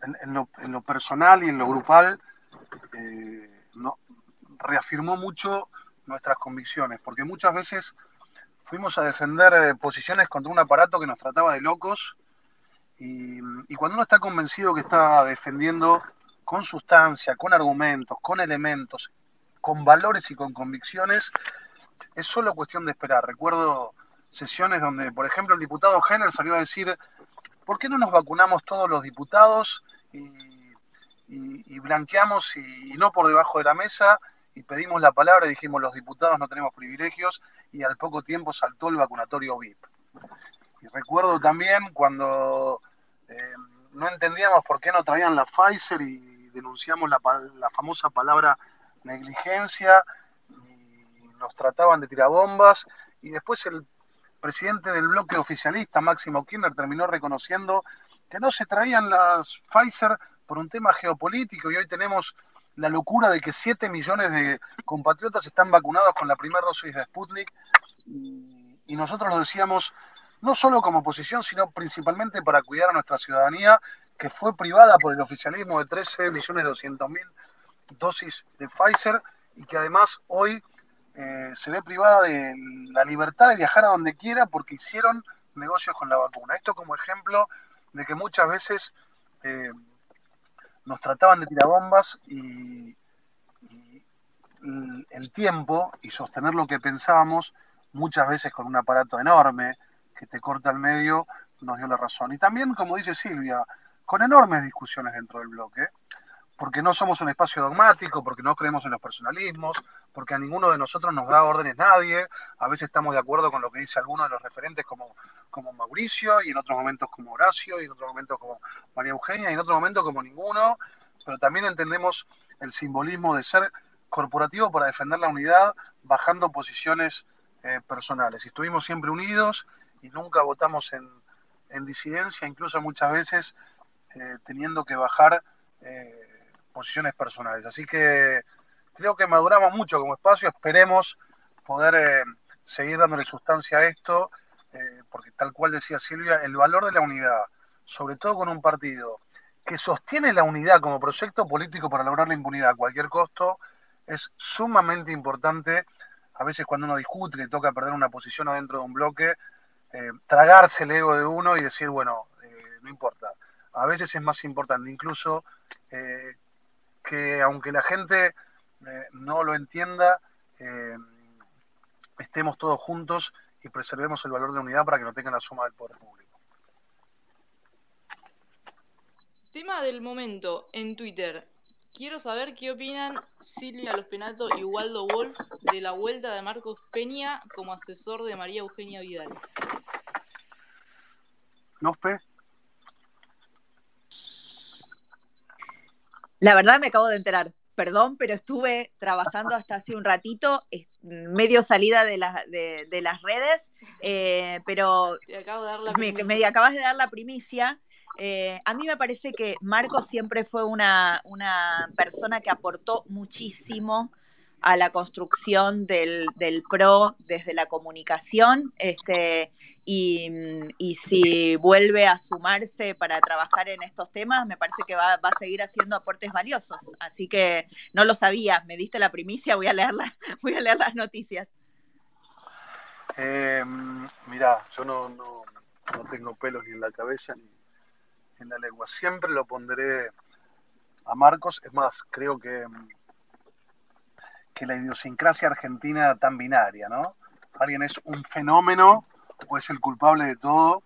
S3: en, lo, personal y en lo grupal no, reafirmó mucho nuestras convicciones, porque muchas veces fuimos a defender eh, posiciones contra un aparato que nos trataba de locos y, cuando uno está convencido que está defendiendo con sustancia, con argumentos, con elementos, con valores y con convicciones, es solo cuestión de esperar. Recuerdo sesiones donde, por ejemplo, el diputado Henner salió a decir, ¿por qué no nos vacunamos todos los diputados y, blanqueamos y no por debajo de la mesa y pedimos la palabra y dijimos los diputados no tenemos privilegios y al poco tiempo saltó el vacunatorio VIP. Y recuerdo también cuando eh, no entendíamos por qué no traían la Pfizer y denunciamos la, la famosa palabra negligencia y nos trataban de tirabombas y después el presidente del bloque oficialista, Máximo Kirchner, terminó reconociendo que no se traían las Pfizer por un tema geopolítico y hoy tenemos la locura de que 7 millones de compatriotas están vacunados con la primera dosis de Sputnik y, nosotros lo decíamos no solo como oposición, sino principalmente para cuidar a nuestra ciudadanía que fue privada por el oficialismo de 13 millones 200 mil dosis de Pfizer y que además hoy eh, se ve privada de la libertad de viajar a donde quiera porque hicieron negocios con la vacuna. Esto como ejemplo de que muchas veces eh, nos trataban de tirabombas y, y el tiempo y sostener lo que pensábamos, muchas veces con un aparato enorme que te corta el medio, nos dio la razón. Y también, como dice Silvia, con enormes discusiones dentro del bloque, porque no somos un espacio dogmático, porque no creemos en los personalismos, porque a ninguno de nosotros nos da órdenes nadie, a veces estamos de acuerdo con lo que dice alguno de los referentes como, como Mauricio, y en otros momentos como Horacio, y en otros momentos como María Eugenia, y en otros momentos como ninguno, pero también entendemos el simbolismo de ser corporativo para defender la unidad, bajando posiciones eh, personales. Y estuvimos siempre unidos y nunca votamos en, disidencia, incluso muchas veces eh, teniendo que bajar eh, posiciones personales. Así que creo que maduramos mucho como espacio, esperemos poder eh, seguir dándole sustancia a esto, eh, porque tal cual decía Silvia, el valor de la unidad, sobre todo con un partido que sostiene la unidad como proyecto político para lograr la impunidad a cualquier costo, es sumamente importante, a veces cuando uno discute, le toca perder una posición adentro de un bloque, eh, tragarse el ego de uno y decir, bueno, no importa. A veces es más importante incluso que aunque la gente no lo entienda, estemos todos juntos y preservemos el valor de unidad para que no tengan la suma del poder público.
S2: Tema del momento en Twitter. Quiero saber qué opinan Silvia Los Penato y Waldo Wolf de la vuelta de Marcos Peña como asesor de María Eugenia Vidal.
S3: ¿Lospe?
S6: La verdad me acabo de enterar. Perdón, pero estuve trabajando hasta hace un ratito, medio salida de, de, las redes, eh, pero me, me acabas de dar la primicia eh, a mí me parece que Marco siempre fue una, persona que aportó muchísimo a la construcción del, PRO desde la comunicación este, y, si vuelve a sumarse para trabajar en estos temas, me parece que va, a seguir haciendo aportes valiosos. Así que no lo sabía, me diste la primicia, voy a leer, voy a leer las noticias.
S3: Eh, mira, yo no, no, no tengo pelos ni en la cabeza ni en la lengua. Siempre lo pondré a Marcos. Es más, creo que, que la idiosincrasia argentina tan binaria, ¿no? Alguien es un fenómeno o es el culpable de todo.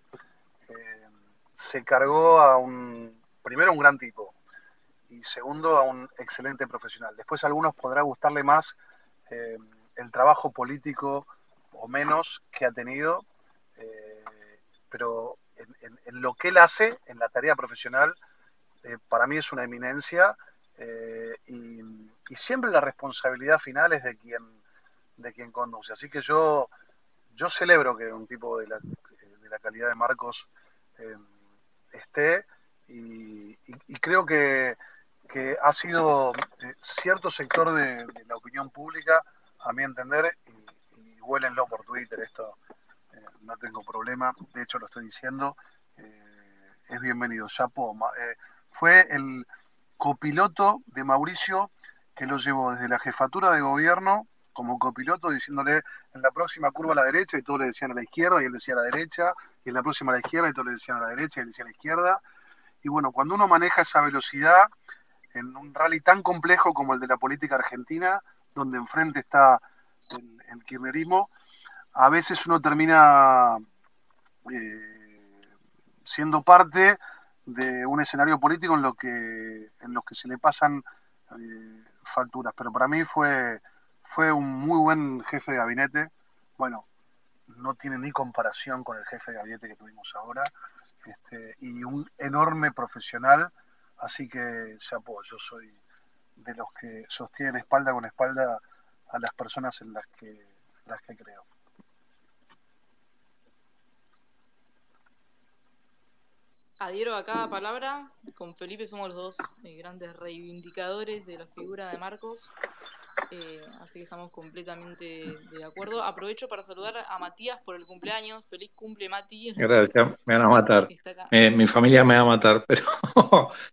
S3: Eh, se cargó a un, primero, un gran tipo y segundo, a un excelente profesional. Después a algunos podrá gustarle más eh, el trabajo político o menos que ha tenido, eh, pero en, lo que él hace, en la tarea profesional, eh, para mí es una eminencia eh, y, siempre la responsabilidad final es de quien, de quien conduce. Así que yo, yo celebro que un tipo de la, de la calidad de Marcos eh, esté y, creo que, que, ha sido cierto sector de, la opinión pública, a mi entender, y, y huélenlo por Twitter, esto no tengo problema, de hecho lo estoy diciendo, eh, es bienvenido. Chapo, eh, fue el copiloto de Mauricio que lo llevó desde la jefatura de gobierno como copiloto diciéndole en la próxima curva a la derecha y todos le decían a la izquierda y él decía a la derecha y en la próxima a la izquierda y todos le decían a la derecha y él decía a la izquierda. Y bueno, cuando uno maneja esa velocidad en un rally tan complejo como el de la política argentina, donde enfrente está el, el a veces uno termina eh, siendo parte de un escenario político en lo que en que se le pasan eh, facturas. Pero para mí fue, fue un muy buen jefe de gabinete. Bueno, no tiene ni comparación con el jefe de gabinete que tuvimos ahora. Este, y un enorme profesional. Así que se yo soy de los que sostienen espalda con espalda a las personas en las que, las que creo.
S2: Adhiero a cada palabra. Con Felipe somos los dos eh, grandes reivindicadores de la figura de Marcos. Eh, así que estamos completamente de acuerdo. Aprovecho para saludar a Matías por el cumpleaños. Feliz cumple, Mati.
S5: Gracias, me van a matar. mi familia me va a matar, pero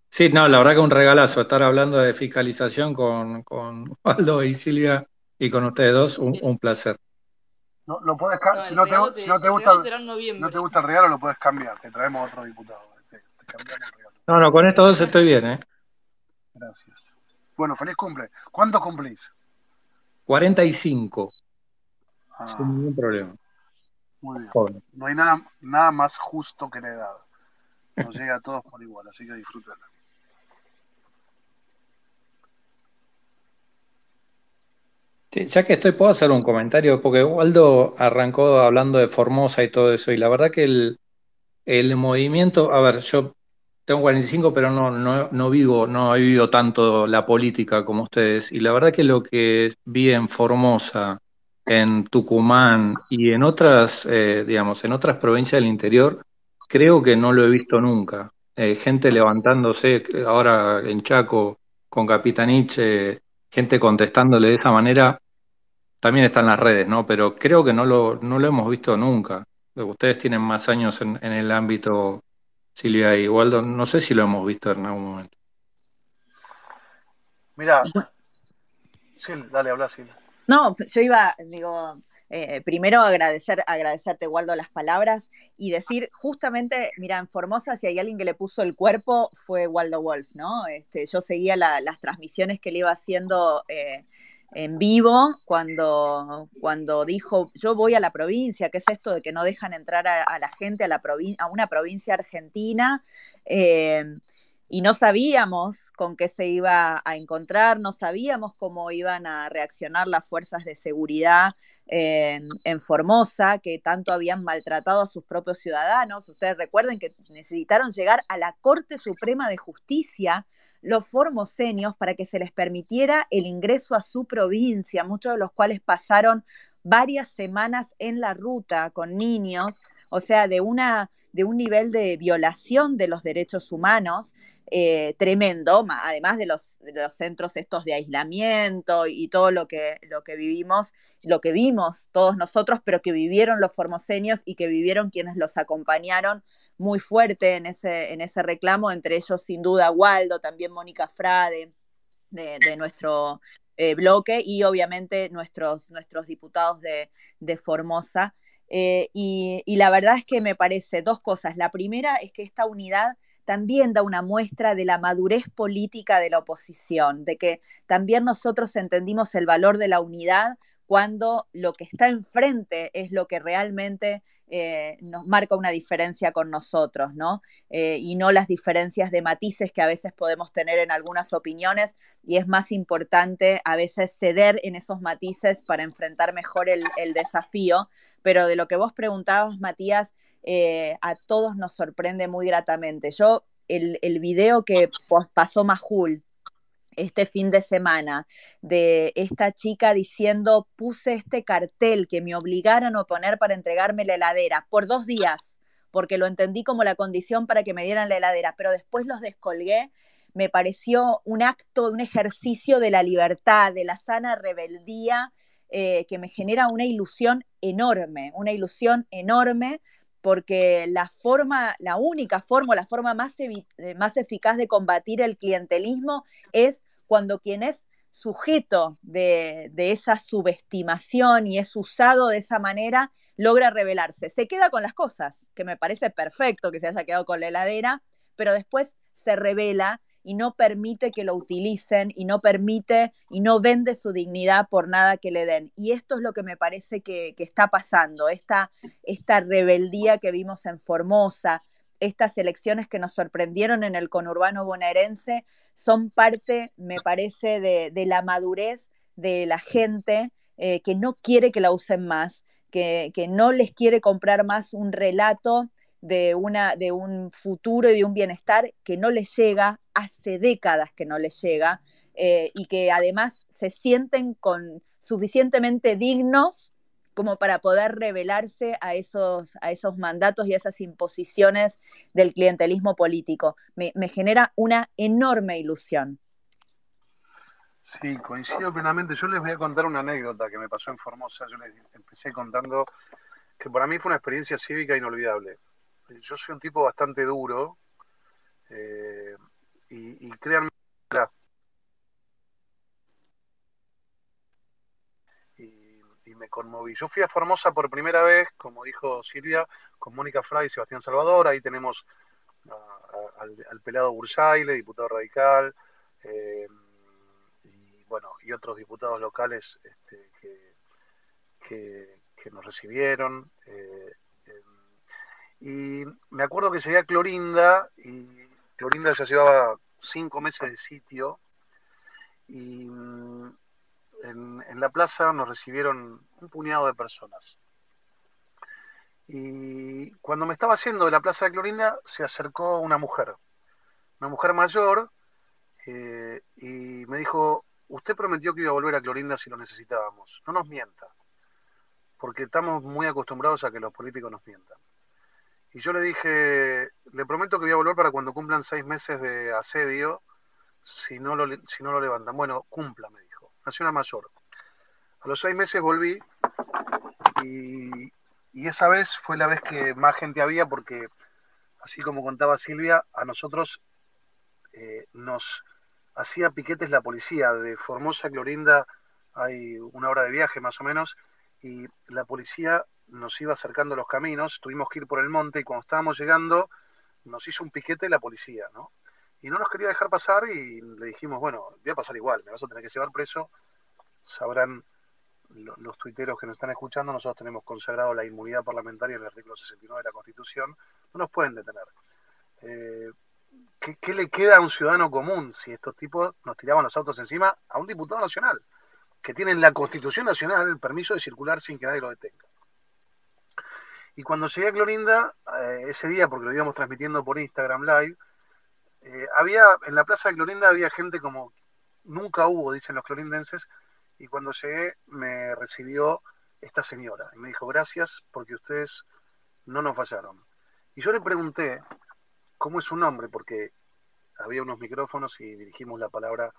S5: sí, no, la verdad que un regalazo estar hablando de fiscalización con, con Waldo y Silvia y con ustedes dos, un, placer.
S3: No, lo puedes si no te, no te gusta, no te gusta el regalo, lo puedes cambiar. Te traemos otro diputado.
S5: No, no, con estos dos estoy bien, ¿eh?
S3: Gracias. Bueno, feliz cumple. ¿Cuánto cumplís?
S5: 45. Ah, sin ningún problema.
S3: Muy bien. No hay nada, nada más justo que la edad. Nos llega a todos por igual, así que disfrútenla.
S5: ya que estoy, puedo hacer un comentario, porque Waldo arrancó hablando de Formosa y todo eso, y la verdad que el, el movimiento, a ver, yo tengo 45, pero no, no, vivo, no he vivido tanto la política como ustedes. Y la verdad que lo que vi en Formosa, en Tucumán y en otras, eh, digamos, en otras provincias del interior, creo que no lo he visto nunca. Eh, gente levantándose, ahora en Chaco, con Capitanich, gente contestándole de esa manera, también está en las redes, ¿no? Pero creo que no lo, no lo hemos visto nunca. Ustedes tienen más años en, en el ámbito Silvia y Waldo, no sé si lo hemos visto en algún momento.
S3: Mira, Sí, dale, habla, sí.
S6: No, yo iba, digo, eh, primero agradecer, agradecerte, Waldo, las palabras y decir justamente, mira, en Formosa, si hay alguien que le puso el cuerpo, fue Waldo Wolf, ¿no? Este, yo seguía las transmisiones que le iba haciendo eh, en vivo cuando, cuando dijo, yo voy a la provincia, ¿qué es esto de que no dejan entrar a, la gente a, la a una provincia argentina? Eh, y no sabíamos con qué se iba a encontrar, no sabíamos cómo iban a reaccionar las fuerzas de seguridad en, Formosa, que tanto habían maltratado a sus propios ciudadanos. Ustedes recuerden que necesitaron llegar a la Corte Suprema de Justicia los formoseños para que se les permitiera el ingreso a su provincia, muchos de los cuales pasaron varias semanas en la ruta con niños, o sea, de, una, de un nivel de violación de los derechos humanos eh, tremendo, además de los, centros estos de aislamiento y todo lo que, lo que vivimos, lo que vimos todos nosotros, pero que vivieron los formoseños y que vivieron quienes los acompañaron muy fuerte en ese, en ese reclamo, entre ellos sin duda Waldo, también Mónica Frade de, nuestro eh, bloque y obviamente nuestros, nuestros diputados de, Formosa. Eh, y la verdad es que me parece dos cosas. La primera es que esta unidad también da una muestra de la madurez política de la oposición, de que también nosotros entendimos el valor de la unidad cuando lo que está enfrente es lo que realmente eh, nos marca una diferencia con nosotros, ¿no? Eh, y no las diferencias de matices que a veces podemos tener en algunas opiniones, y es más importante a veces ceder en esos matices para enfrentar mejor el, desafío. Pero de lo que vos preguntabas, Matías, eh, a todos nos sorprende muy gratamente. Yo, el, el video que pasó Majul este fin de semana de esta chica diciendo puse este cartel que me obligaron a poner para entregarme la heladera por dos días, porque lo entendí como la condición para que me dieran la heladera, pero después los descolgué, me pareció un acto, un ejercicio de la libertad, de la sana rebeldía, eh, que me genera una ilusión enorme, una ilusión enorme porque la forma, la única forma, la forma más, eh, más eficaz de combatir el clientelismo es cuando quien es sujeto de, esa subestimación y es usado de esa manera, logra revelarse. Se queda con las cosas, que me parece perfecto que se haya quedado con la heladera, pero después se revela y no permite que lo utilicen y no permite y no vende su dignidad por nada que le den. Y esto es lo que me parece que, está pasando, esta, esta rebeldía que vimos en Formosa, estas elecciones que nos sorprendieron en el conurbano bonaerense, son parte, me parece, de, la madurez de la gente eh, que no quiere que la usen más, que, que no les quiere comprar más un relato de, una, de un futuro y de un bienestar que no les llega, hace décadas que no les llega, eh, y que además se sienten con suficientemente dignos como para poder rebelarse a esos, a esos mandatos y a esas imposiciones del clientelismo político. Me, me genera una enorme ilusión.
S3: Sí, coincido plenamente. Yo les voy a contar una anécdota que me pasó en Formosa. Yo les empecé contando que para mí fue una experiencia cívica inolvidable yo soy un tipo bastante duro eh, y, créanme, y, y, me conmoví. Yo fui a Formosa por primera vez, como dijo Silvia, con Mónica Fray y Sebastián Salvador. Ahí tenemos al, pelado Bursaile, diputado radical, eh, y bueno, y otros diputados locales este, que, que, nos recibieron. Eh, y me acuerdo que seguía Clorinda y Clorinda ya llevaba cinco meses de sitio y mm, en, la plaza nos recibieron un puñado de personas. Y cuando me estaba haciendo de la plaza de Clorinda se acercó una mujer, una mujer mayor, eh, y me dijo, usted prometió que iba a volver a Clorinda si lo necesitábamos, no nos mienta, porque estamos muy acostumbrados a que los políticos nos mientan. Y yo le dije, le prometo que voy a volver para cuando cumplan seis meses de asedio, si no lo, si no lo levantan. Bueno, cumpla, me dijo. Nació una mayor. A los seis meses volví y, esa vez fue la vez que más gente había porque, así como contaba Silvia, a nosotros eh, nos hacía piquetes la policía de Formosa a Clorinda hay una hora de viaje más o menos, y la policía nos iba acercando los caminos, tuvimos que ir por el monte y cuando estábamos llegando nos hizo un piquete la policía, ¿no? Y no nos quería dejar pasar y le dijimos, bueno, voy a pasar igual, me vas a tener que llevar preso. Sabrán los tuiteros que nos están escuchando, nosotros tenemos consagrado la inmunidad parlamentaria en el artículo 69 de la Constitución, no nos pueden detener. Eh, ¿qué, le queda a un ciudadano común si estos tipos nos tiraban los autos encima a un diputado nacional, que tiene en la Constitución Nacional el permiso de circular sin que nadie lo detenga? Y cuando llegué a Clorinda, eh, ese día, porque lo íbamos transmitiendo por Instagram Live, eh, había, en la plaza de Clorinda había gente como nunca hubo, dicen los clorindenses, y cuando llegué me recibió esta señora y me dijo, gracias porque ustedes no nos fallaron. Y yo le pregunté, ¿cómo es su nombre? Porque había unos micrófonos y dirigimos la palabra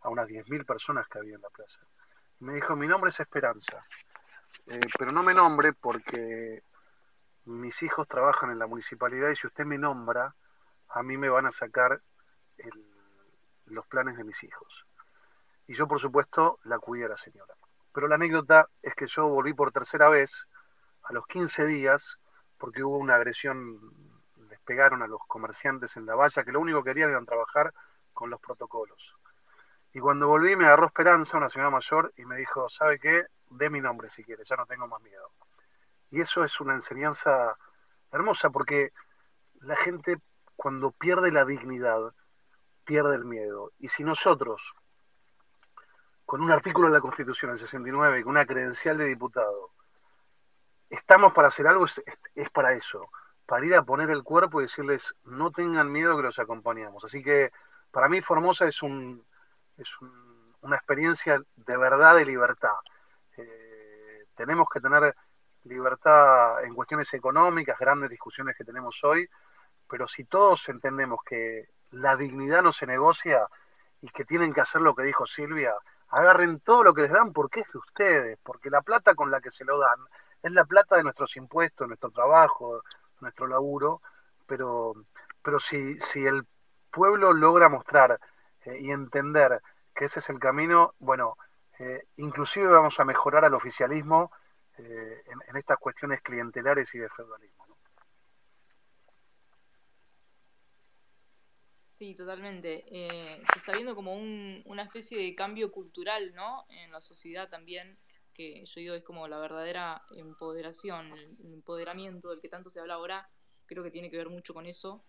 S3: a unas 10.000 personas que había en la plaza. Me dijo, mi nombre es Esperanza, eh, pero no me nombre porque mis hijos trabajan en la municipalidad y si usted me nombra, a mí me van a sacar los planes de mis hijos. Y yo, por supuesto, la cuidé la señora. Pero la anécdota es que yo volví por tercera vez a los 15 días porque hubo una agresión, les pegaron a los comerciantes en la valla que lo único que querían era trabajar con los protocolos. Y cuando volví me agarró Esperanza, una señora mayor, y me dijo, ¿sabe qué? De mi nombre si quiere, ya no tengo más miedo. Y eso es una enseñanza hermosa porque la gente cuando pierde la dignidad, pierde el miedo. Y si nosotros, con un artículo de la Constitución, el 69, con una credencial de diputado, estamos para hacer algo, es, para eso, para ir a poner el cuerpo y decirles, no tengan miedo que los acompañamos. Así que para mí Formosa es, un, es una experiencia de verdad de libertad. Eh, tenemos que tener libertad en cuestiones económicas, grandes discusiones que tenemos hoy, pero si todos entendemos que la dignidad no se negocia y que tienen que hacer lo que dijo Silvia, agarren todo lo que les dan porque es de ustedes, porque la plata con la que se lo dan es la plata de nuestros impuestos, nuestro trabajo, nuestro laburo, pero, pero si, si el pueblo logra mostrar eh, y entender que ese es el camino, bueno, eh, inclusive vamos a mejorar al oficialismo eh, en, estas cuestiones clientelares y de feudalismo.
S2: Sí, totalmente. Eh, se está viendo como una especie de cambio cultural, ¿no? En la sociedad también, que yo digo es como la verdadera empoderación, el empoderamiento del que tanto se habla ahora, creo que tiene que ver mucho con eso.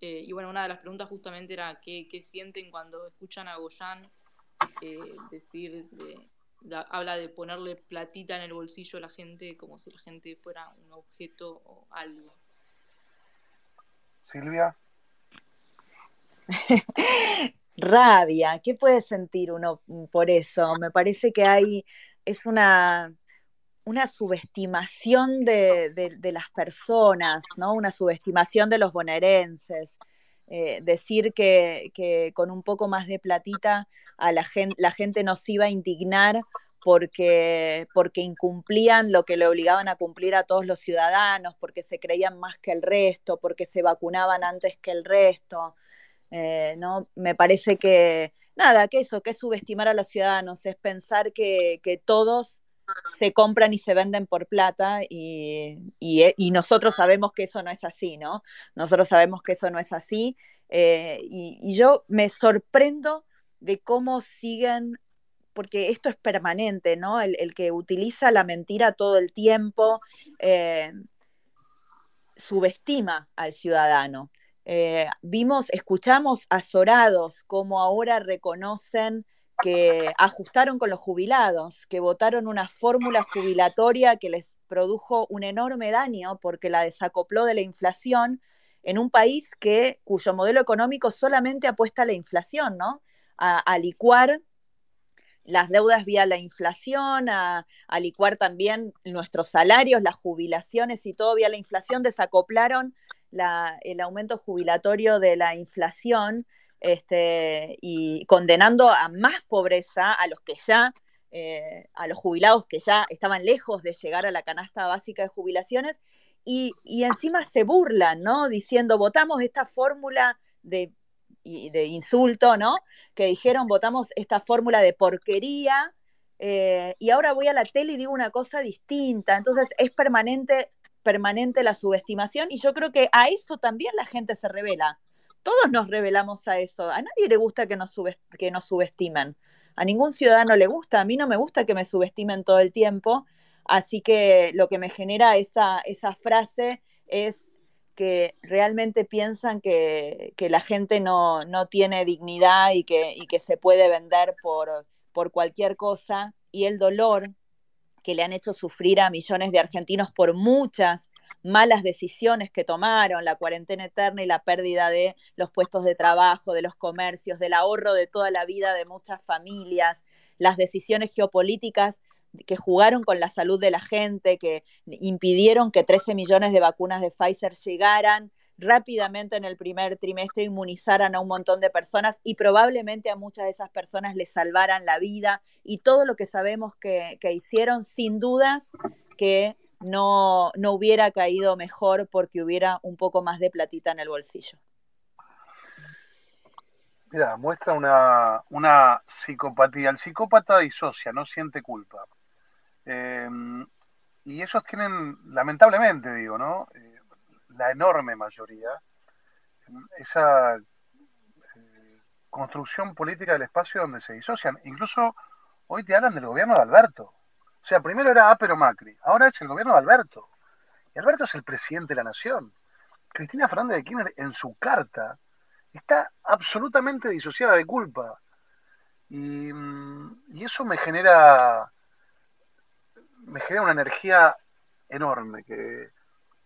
S2: Eh, y bueno, una de las preguntas justamente era qué, sienten cuando escuchan a Goyan decir de, habla de ponerle platita en el bolsillo a la gente como si la gente fuera un objeto o algo.
S3: Silvia.
S6: Rabia, ¿qué puede sentir uno por eso? Me parece que hay, es una, una subestimación de, de, las personas, ¿no? Una subestimación de los bonaerenses. Eh, decir que, con un poco más de platita a la gente, la gente nos iba a indignar porque, porque incumplían lo que le obligaban a cumplir a todos los ciudadanos, porque se creían más que el resto, porque se vacunaban antes que el resto. Eh, ¿no? Me parece que, nada, que eso, que es subestimar a los ciudadanos, es pensar que, que todos se compran y se venden por plata y, eh, y, nosotros sabemos que eso no es así, ¿no? Nosotros sabemos que eso no es así eh, y, yo me sorprendo de cómo siguen, porque esto es permanente, ¿no? El, que utiliza la mentira todo el tiempo eh, subestima al ciudadano. vimos, escuchamos azorados cómo ahora reconocen que ajustaron con los jubilados, que votaron una fórmula jubilatoria que les produjo un enorme daño porque la desacopló de la inflación en un país que, cuyo modelo económico solamente apuesta a la inflación, ¿no? A, licuar las deudas vía la inflación, a, a, también nuestros salarios, las jubilaciones y todo vía la inflación, desacoplaron el aumento jubilatorio de la inflación este, y condenando a más pobreza a los que ya, eh, a los jubilados que ya estaban lejos de llegar a la canasta básica de jubilaciones, y, encima se burlan, ¿no? Diciendo, votamos esta fórmula de, de insulto, ¿no? Que dijeron, votamos esta fórmula de porquería eh, y ahora voy a la tele y digo una cosa distinta. Entonces es permanente, permanente la subestimación y yo creo que a eso también la gente se revela. Todos nos revelamos a eso. A nadie le gusta que nos, que nos subestimen. A ningún ciudadano le gusta. A mí no me gusta que me subestimen todo el tiempo. Así que lo que me genera esa, esa frase es que realmente piensan que, la gente no, tiene dignidad y que, y que se puede vender por, por cualquier cosa y el dolor que le han hecho sufrir a millones de argentinos por muchas malas decisiones que tomaron, la cuarentena eterna y la pérdida de los puestos de trabajo, de los comercios, del ahorro de toda la vida de muchas familias, las decisiones geopolíticas que jugaron con la salud de la gente, que impidieron que 13 millones de vacunas de Pfizer llegaran rápidamente en el primer trimestre, inmunizaran a un montón de personas y probablemente a muchas de esas personas les salvaran la vida. Y todo lo que sabemos que, hicieron, sin dudas que no, no hubiera caído mejor porque hubiera un poco más de platita en el bolsillo.
S3: Mira, muestra una, una psicopatía. El psicópata disocia, no siente culpa. Em, y esos tienen, lamentablemente digo, ¿no? Eh, la enorme mayoría, esa eh, construcción política del espacio donde se disocian. Incluso hoy te hablan del gobierno de Alberto. O sea, primero era A pero Macri, ahora es el gobierno de Alberto. Y Alberto es el presidente de la nación. Cristina Fernández de Kirchner en su carta está absolutamente disociada de culpa. Y, mm, y eso me genera me genera una energía enorme que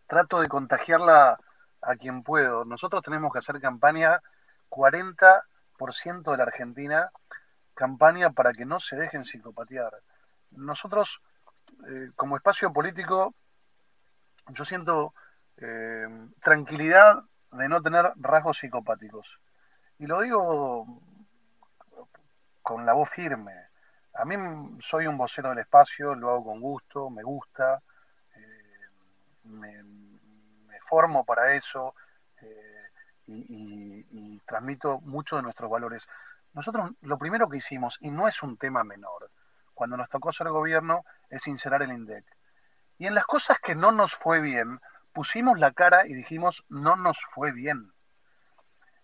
S3: trato de contagiarla a quien puedo. Nosotros tenemos que hacer campaña 40% de la Argentina, campaña para que no se dejen psicopatear. Nosotros, eh, como espacio político, yo siento eh, tranquilidad de no tener rasgos psicopáticos. Y lo digo con la voz firme. A mí soy un vocero del espacio, lo hago con gusto, me gusta, eh, me, formo para eso eh, y, transmito mucho de nuestros valores. Nosotros lo primero que hicimos, y no es un tema menor, cuando nos tocó ser gobierno, es inserar el INDEC. Y en las cosas que no nos fue bien, pusimos la cara y dijimos, no nos fue bien.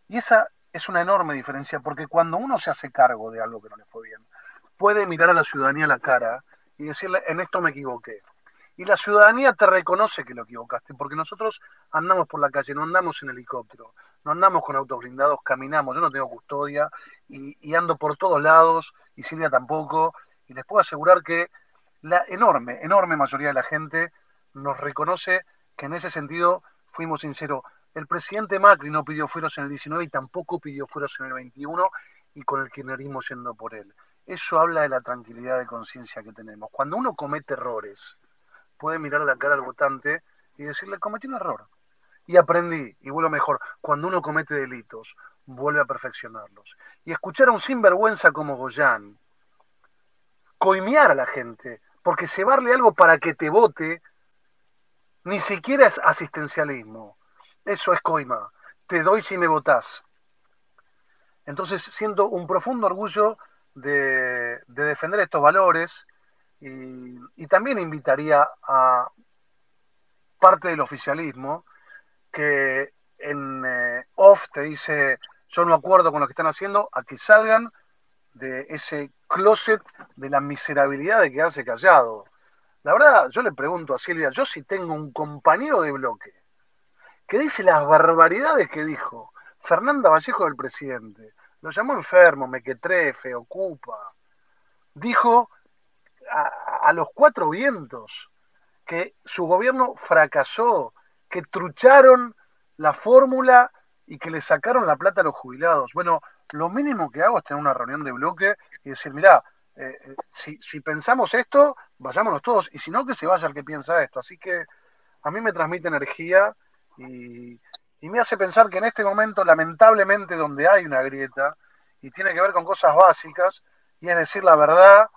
S3: Y esa es una enorme diferencia, porque cuando uno se hace cargo de algo que no le fue bien, puede mirar a la ciudadanía la cara y decirle, en esto me equivoqué. Y la ciudadanía te reconoce que lo equivocaste, porque nosotros andamos por la calle, no andamos en helicóptero, no andamos con autos blindados, caminamos, yo no tengo custodia y, ando por todos lados, y Silvia tampoco, y les puedo asegurar que la enorme, enorme mayoría de la gente nos reconoce que en ese sentido fuimos sinceros. El presidente Macri no pidió fueros en el 19 y tampoco pidió fueros en el 21 y con el kirchnerismo yendo por él. Eso habla de la tranquilidad de conciencia que tenemos. Cuando uno comete errores, puede mirar a la cara al votante y decirle, cometí un error. Y aprendí, y vuelvo mejor. Cuando uno comete delitos, vuelve a perfeccionarlos. Y escuchar a un sinvergüenza como Goyán, coimear a la gente, porque llevarle algo para que te vote, ni siquiera es asistencialismo. Eso es coima. Te doy si me votás. Entonces siento un profundo orgullo de, defender estos valores y, también invitaría a parte del oficialismo que en eh, off te dice yo no acuerdo con lo que están haciendo, a que salgan de ese closet de la miserabilidad de quedarse callado. La verdad, yo le pregunto a Silvia, yo si tengo un compañero de bloque que dice las barbaridades que dijo Fernanda Vallejo del presidente, lo llamó enfermo, mequetrefe, ocupa. Dijo a, los cuatro vientos que su gobierno fracasó, que trucharon la fórmula y que le sacaron la plata a los jubilados. Bueno, lo mínimo que hago es tener una reunión de bloque y decir, mira, eh, eh, si, si, pensamos esto, vayámonos todos, y si no, que se vaya el que piensa esto. Así que a mí me transmite energía y, y me hace pensar que en este momento, lamentablemente, donde hay una grieta, y tiene que ver con cosas básicas, y es decir la verdad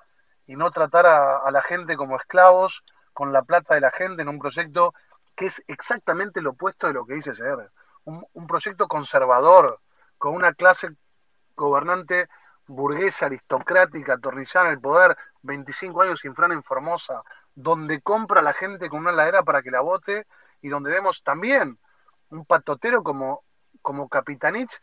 S3: y no tratar a, la gente como esclavos con la plata de la gente en un proyecto que es exactamente lo opuesto de lo que dice ser. Un, proyecto conservador, con una clase gobernante burguesa, aristocrática, atornillada en el poder, 25 años sin Fran en Formosa, donde compra la gente con una ladera para que la vote y donde vemos también un patotero como, como Capitanich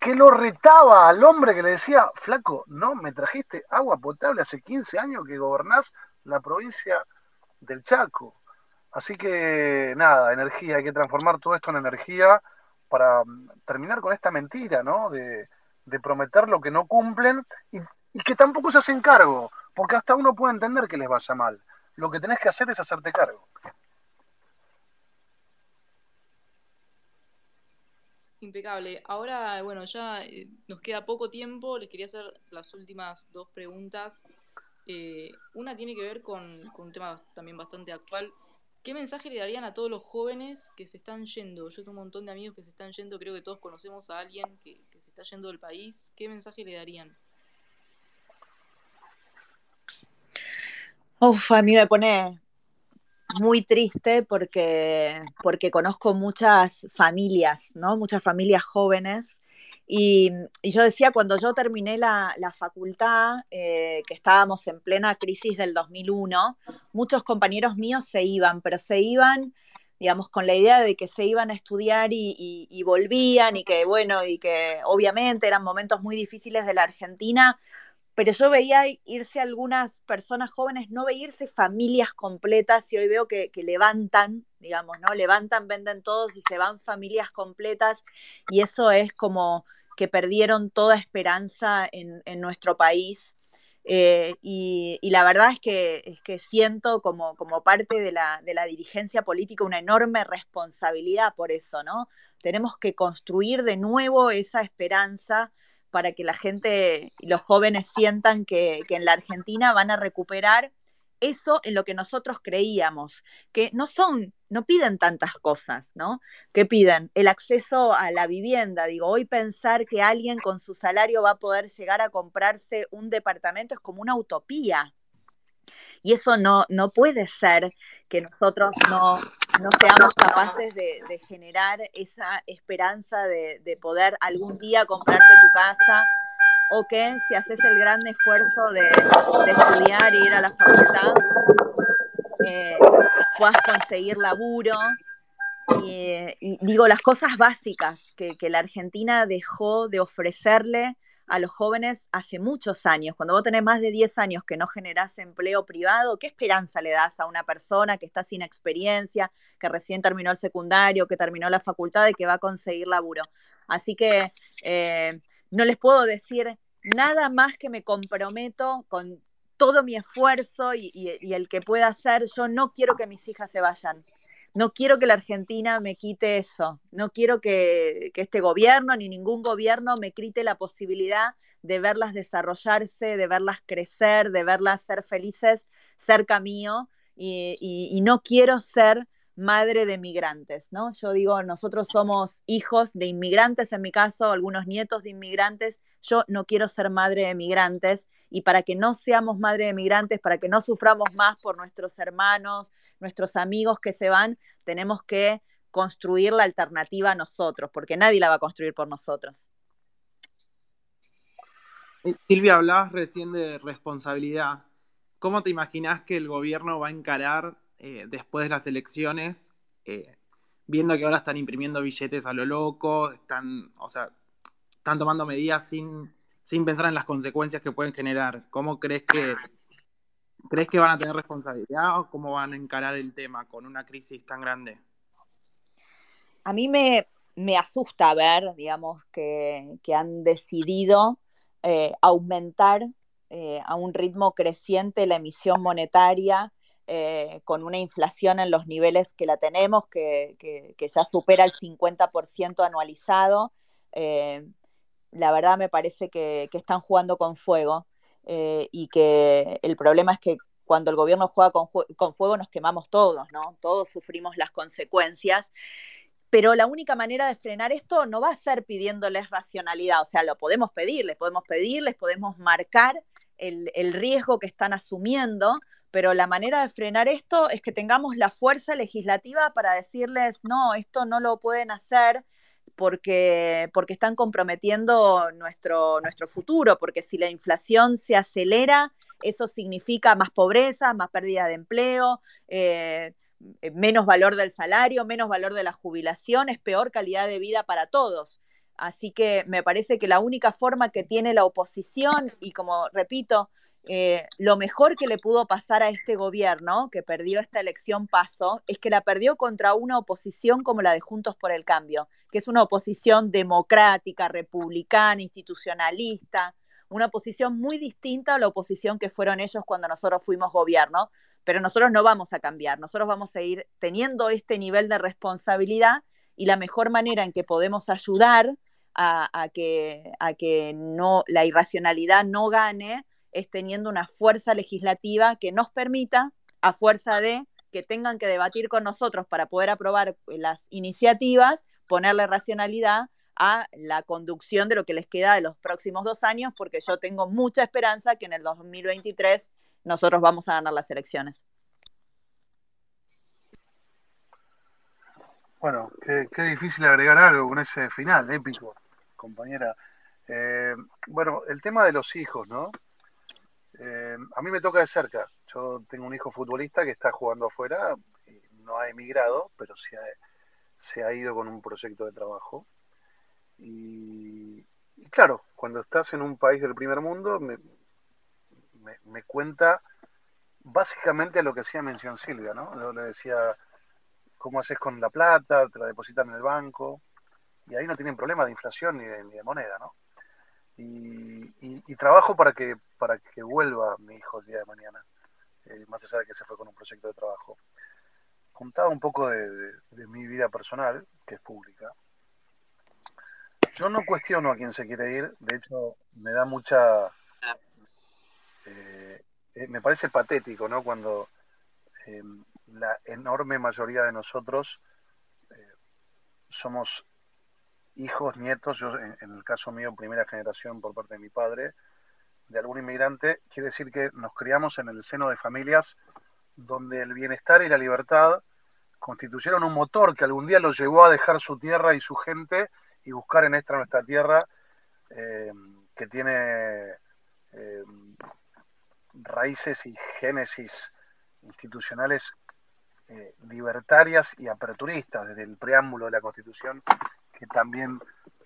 S3: que lo retaba al hombre que le decía, flaco, no, me trajiste agua potable hace 15 años que gobernás la provincia del Chaco. Así que nada, energía, hay que transformar todo esto en energía para mm, terminar con esta mentira, ¿no? De, prometer lo que no cumplen y, que tampoco se hacen cargo, porque hasta uno puede entender que les vaya mal. Lo que tenés que hacer es hacerte cargo.
S2: Impecable. Ahora, bueno, ya eh, nos queda poco tiempo. Les quería hacer las últimas dos preguntas. Eh, una tiene que ver con, un tema también bastante actual. ¿Qué mensaje le darían a todos los jóvenes que se están yendo? Yo tengo un montón de amigos que se están yendo, creo que todos conocemos a alguien que, se está yendo del país. ¿Qué mensaje le darían?
S6: Uf, a mí me pone muy triste porque, porque conozco muchas familias, ¿no? Muchas familias jóvenes. Y, yo decía, cuando yo terminé la, facultad, eh, que estábamos en plena crisis del 2001, muchos compañeros míos se iban, pero se iban, digamos, con la idea de que se iban a estudiar y, y volvían y que, bueno, y que obviamente eran momentos muy difíciles de la Argentina, pero yo veía irse algunas personas jóvenes, no veía irse familias completas y hoy veo que, levantan, digamos, ¿no? Levantan, venden todos y se van familias completas y eso es como que perdieron toda esperanza en, nuestro país. Eh, y, la verdad es que, es que siento como, como parte de la, de la, dirigencia política una enorme responsabilidad por eso, ¿no? Tenemos que construir de nuevo esa esperanza para que la gente, los jóvenes sientan que, en la Argentina van a recuperar eso en lo que nosotros creíamos, que no son, no piden tantas cosas, ¿no? Que piden el acceso a la vivienda. Digo, hoy pensar que alguien con su salario va a poder llegar a comprarse un departamento es como una utopía. Y eso no, no puede ser que nosotros no, seamos capaces de, generar esa esperanza de, poder algún día comprarte tu casa o que si haces el gran esfuerzo de, estudiar e ir a la facultad, eh, puedas conseguir laburo. Y, digo, las cosas básicas que, la Argentina dejó de ofrecerle a los jóvenes hace muchos años. Cuando vos tenés más de 10 años que no generás empleo privado, ¿qué esperanza le das a una persona que está sin experiencia, que recién terminó el secundario, que terminó la facultad y que va a conseguir laburo? Así que eh, no les puedo decir nada más que me comprometo con todo mi esfuerzo y, y el que pueda hacer. Yo no quiero que mis hijas se vayan no quiero que la Argentina me quite eso, no quiero que, este gobierno ni ningún gobierno me quite la posibilidad de verlas desarrollarse, de verlas crecer, de verlas ser felices cerca mío y, no quiero ser madre de migrantes, ¿no? Yo digo, nosotros somos hijos de inmigrantes, en mi caso, algunos nietos de inmigrantes, yo no quiero ser madre de migrantes y para que no seamos madre de migrantes, para que no suframos más por nuestros hermanos, nuestros amigos que se van, tenemos que construir la alternativa nosotros, porque nadie la va a construir por nosotros.
S4: Eh, Silvia, hablabas recién de responsabilidad. ¿Cómo te imaginas que el gobierno va a encarar eh, después de las elecciones, eh, viendo que ahora están imprimiendo billetes a lo loco, están, o sea, están tomando medidas sin, sin pensar en las consecuencias que pueden generar? ¿Cómo crees que ¿Crees que van a tener responsabilidad o cómo van a encarar el tema con una crisis tan grande?
S6: A mí me, asusta ver, digamos, que, han decidido eh, aumentar eh, a un ritmo creciente la emisión monetaria eh, con una inflación en los niveles que la tenemos, que, ya supera el 50% anualizado. La verdad me parece que están jugando con fuego. Eh, y que el problema es que cuando el gobierno juega con, con, fuego nos quemamos todos, ¿no? Todos sufrimos las consecuencias. Pero la única manera de frenar esto no va a ser pidiéndoles racionalidad, o sea, lo podemos pedir, les podemos pedir, les podemos marcar el, el riesgo que están asumiendo, pero la manera de frenar esto es que tengamos la fuerza legislativa para decirles, no, esto no lo pueden hacer, porque, porque están comprometiendo nuestro, nuestro futuro, porque si la inflación se acelera, eso significa más pobreza, más pérdida de empleo, eh, menos valor del salario, menos valor de la jubilación, es peor calidad de vida para todos. Así que me parece que la única forma que tiene la oposición, y como repito, eh, lo mejor que le pudo pasar a este gobierno, que perdió esta elección paso, es que la perdió contra una oposición como la de Juntos por el Cambio, que es una oposición democrática, republicana, institucionalista, una oposición muy distinta a la oposición que fueron ellos cuando nosotros fuimos gobierno, pero nosotros no vamos a cambiar, nosotros vamos a ir teniendo este nivel de responsabilidad y la mejor manera en que podemos ayudar a, que, a que no, la irracionalidad no gane es teniendo una fuerza legislativa que nos permita, a fuerza de que tengan que debatir con nosotros para poder aprobar las iniciativas, ponerle racionalidad a la conducción de lo que les queda de los próximos dos años, porque yo tengo mucha esperanza que en el 2023 nosotros vamos a ganar las elecciones.
S3: Bueno, qué, difícil agregar algo con ese final épico, compañera. Eh, bueno, el tema de los hijos, ¿no? Eh, a mí me toca de cerca. Yo tengo un hijo futbolista que está jugando afuera, y no ha emigrado, pero se ha, ido con un proyecto de trabajo. Y, claro, cuando estás en un país del primer mundo, me, me, cuenta básicamente lo que hacía mención Silvia, ¿no? Le decía, ¿cómo haces con la plata? Te la depositan en el banco. Y ahí no tienen problema de inflación ni de, ni de moneda, ¿no? Y, trabajo para que, para que vuelva mi hijo el día de mañana, eh, más allá de que se fue con un proyecto de trabajo. Contaba un poco de, mi vida personal, que es pública. Yo no cuestiono a quién se quiere ir, de hecho me da mucha... Eh, eh, me parece patético, ¿no? Cuando la enorme mayoría de nosotros somos hijos, nietos, yo en, el caso mío, primera generación por parte de mi padre, de algún inmigrante, quiere decir que nos criamos en el seno de familias donde el bienestar y la libertad constituyeron un motor que algún día los llevó a dejar su tierra y su gente y buscar en esta nuestra tierra eh, que tiene eh, raíces y génesis institucionales eh, libertarias y aperturistas desde el preámbulo de la Constitución que también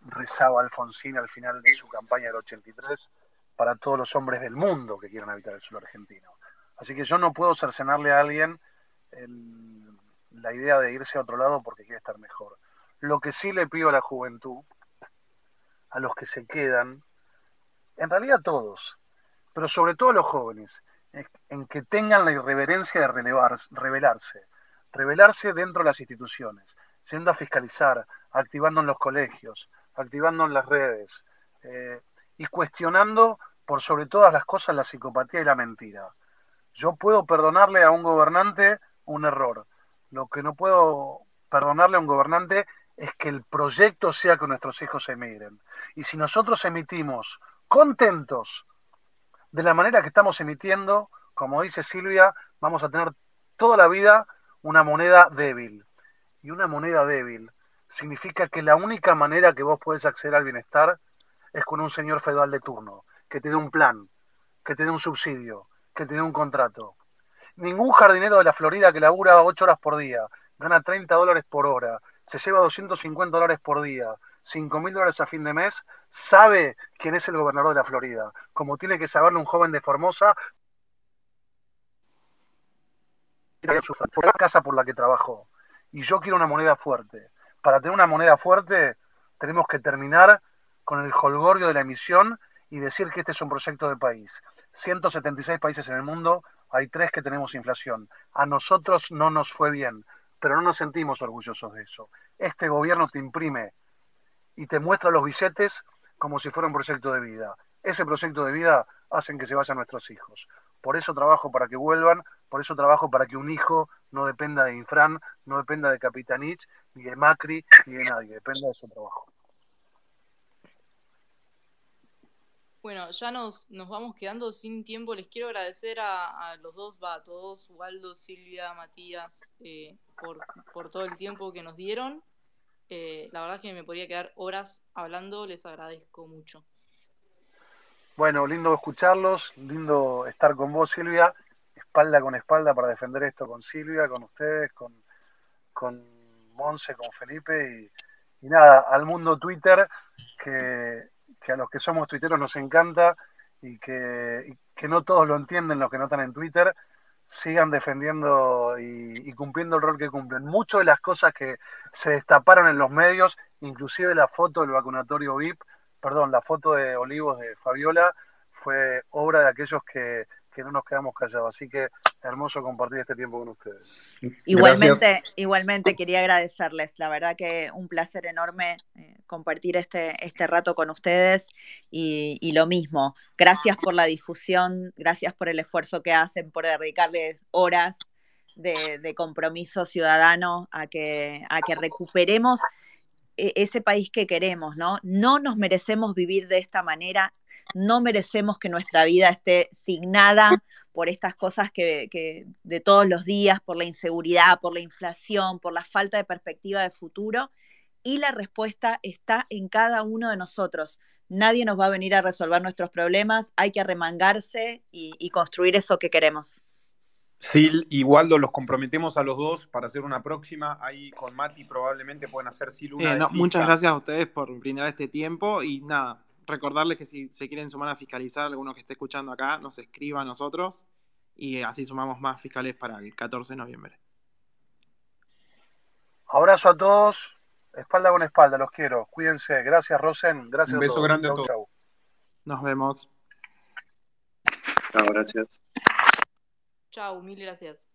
S3: rezaba Alfonsín al final de su campaña del 83 para todos los hombres del mundo que quieran habitar el suelo argentino. Así que yo no puedo cercenarle a alguien la idea de irse a otro lado porque quiere estar mejor. Lo que sí le pido a la juventud, a los que se quedan, en realidad a todos, pero sobre todo a los jóvenes, en que tengan la irreverencia de revelarse, revelarse dentro de las instituciones, siendo a fiscalizar, activando en los colegios, activando en las redes eh, y cuestionando por sobre todas las cosas la psicopatía y la mentira. Yo puedo perdonarle a un gobernante un error. Lo que no puedo perdonarle a un gobernante es que el proyecto sea que nuestros hijos emigren. Y si nosotros emitimos contentos de la manera que estamos emitiendo, como dice Silvia, vamos a tener toda la vida una moneda débil y una moneda débil significa que la única manera que vos puedes acceder al bienestar es con un señor feudal de turno, que te dé un plan, que te dé un subsidio, que te dé un contrato. Ningún jardinero de la Florida que labura 8 horas por día, gana 30 dólares por hora, se lleva 250 dólares por día, 5 mil dólares a fin de mes, sabe quién es el gobernador de la Florida, como tiene que saberlo un joven de Formosa por la casa por la que trabajó y yo quiero una moneda fuerte. Para tener una moneda fuerte tenemos que terminar con el holgorio de la emisión y decir que este es un proyecto de país. 176 países en el mundo, hay tres que tenemos inflación. A nosotros no nos fue bien, pero no nos sentimos orgullosos de eso. Este gobierno te imprime y te muestra los billetes como si fuera un proyecto de vida. Ese proyecto de vida hacen que se vayan nuestros hijos. Por eso trabajo para que vuelvan, por eso trabajo para que un hijo no dependa de Infran, no dependa de Capitanich, ni de Macri, ni de nadie, dependa de su trabajo.
S2: Bueno, ya nos, nos vamos quedando sin tiempo. Les quiero agradecer a, los dos, va, a todos, Ubaldo, Silvia, Matías, eh, por, por, todo el tiempo que nos dieron. Eh, la verdad es que me podría quedar horas hablando, les agradezco mucho.
S3: Bueno, lindo escucharlos, lindo estar con vos, Silvia, espalda con espalda para defender esto con Silvia, con ustedes, con, con Monse, con Felipe y, nada, al mundo Twitter, que, a los que somos tuiteros nos encanta y que, que no todos lo entienden los que no están en Twitter, sigan defendiendo y, y, cumpliendo el rol que cumplen. Muchas de las cosas que se destaparon en los medios, inclusive la foto del vacunatorio VIP, perdón, la foto de Olivos de Fabiola fue obra de aquellos que, no nos quedamos callados. Así que hermoso compartir este tiempo con ustedes.
S6: Igualmente, igualmente quería agradecerles. La verdad que un placer enorme eh, compartir este, este rato con ustedes y, lo mismo. Gracias por la difusión, gracias por el esfuerzo que hacen, por dedicarles horas de, de compromiso ciudadano a que, a que recuperemos ese país que queremos, ¿no? No nos merecemos vivir de esta manera, no merecemos que nuestra vida esté signada por estas cosas que, de todos los días, por la inseguridad, por la inflación, por la falta de perspectiva de futuro. Y la respuesta está en cada uno de nosotros. Nadie nos va a venir a resolver nuestros problemas, hay que arremangarse y construir eso que queremos.
S1: Sil y Waldo los comprometemos a los dos para hacer una próxima. Ahí con Mati probablemente pueden hacer Sil una.
S4: Eh, muchas gracias a ustedes por brindar este tiempo y nada, recordarles que si se quieren sumar a fiscalizar, alguno que esté escuchando acá, nos escriba a nosotros y así sumamos más fiscales para el 14 de noviembre.
S3: Abrazo a todos, espalda con espalda, los quiero. Cuídense. Gracias, Rosen. Gracias
S1: Un beso grande a todos.
S4: Nos vemos.
S5: Chao, gracias.
S2: Chao, mil gracias.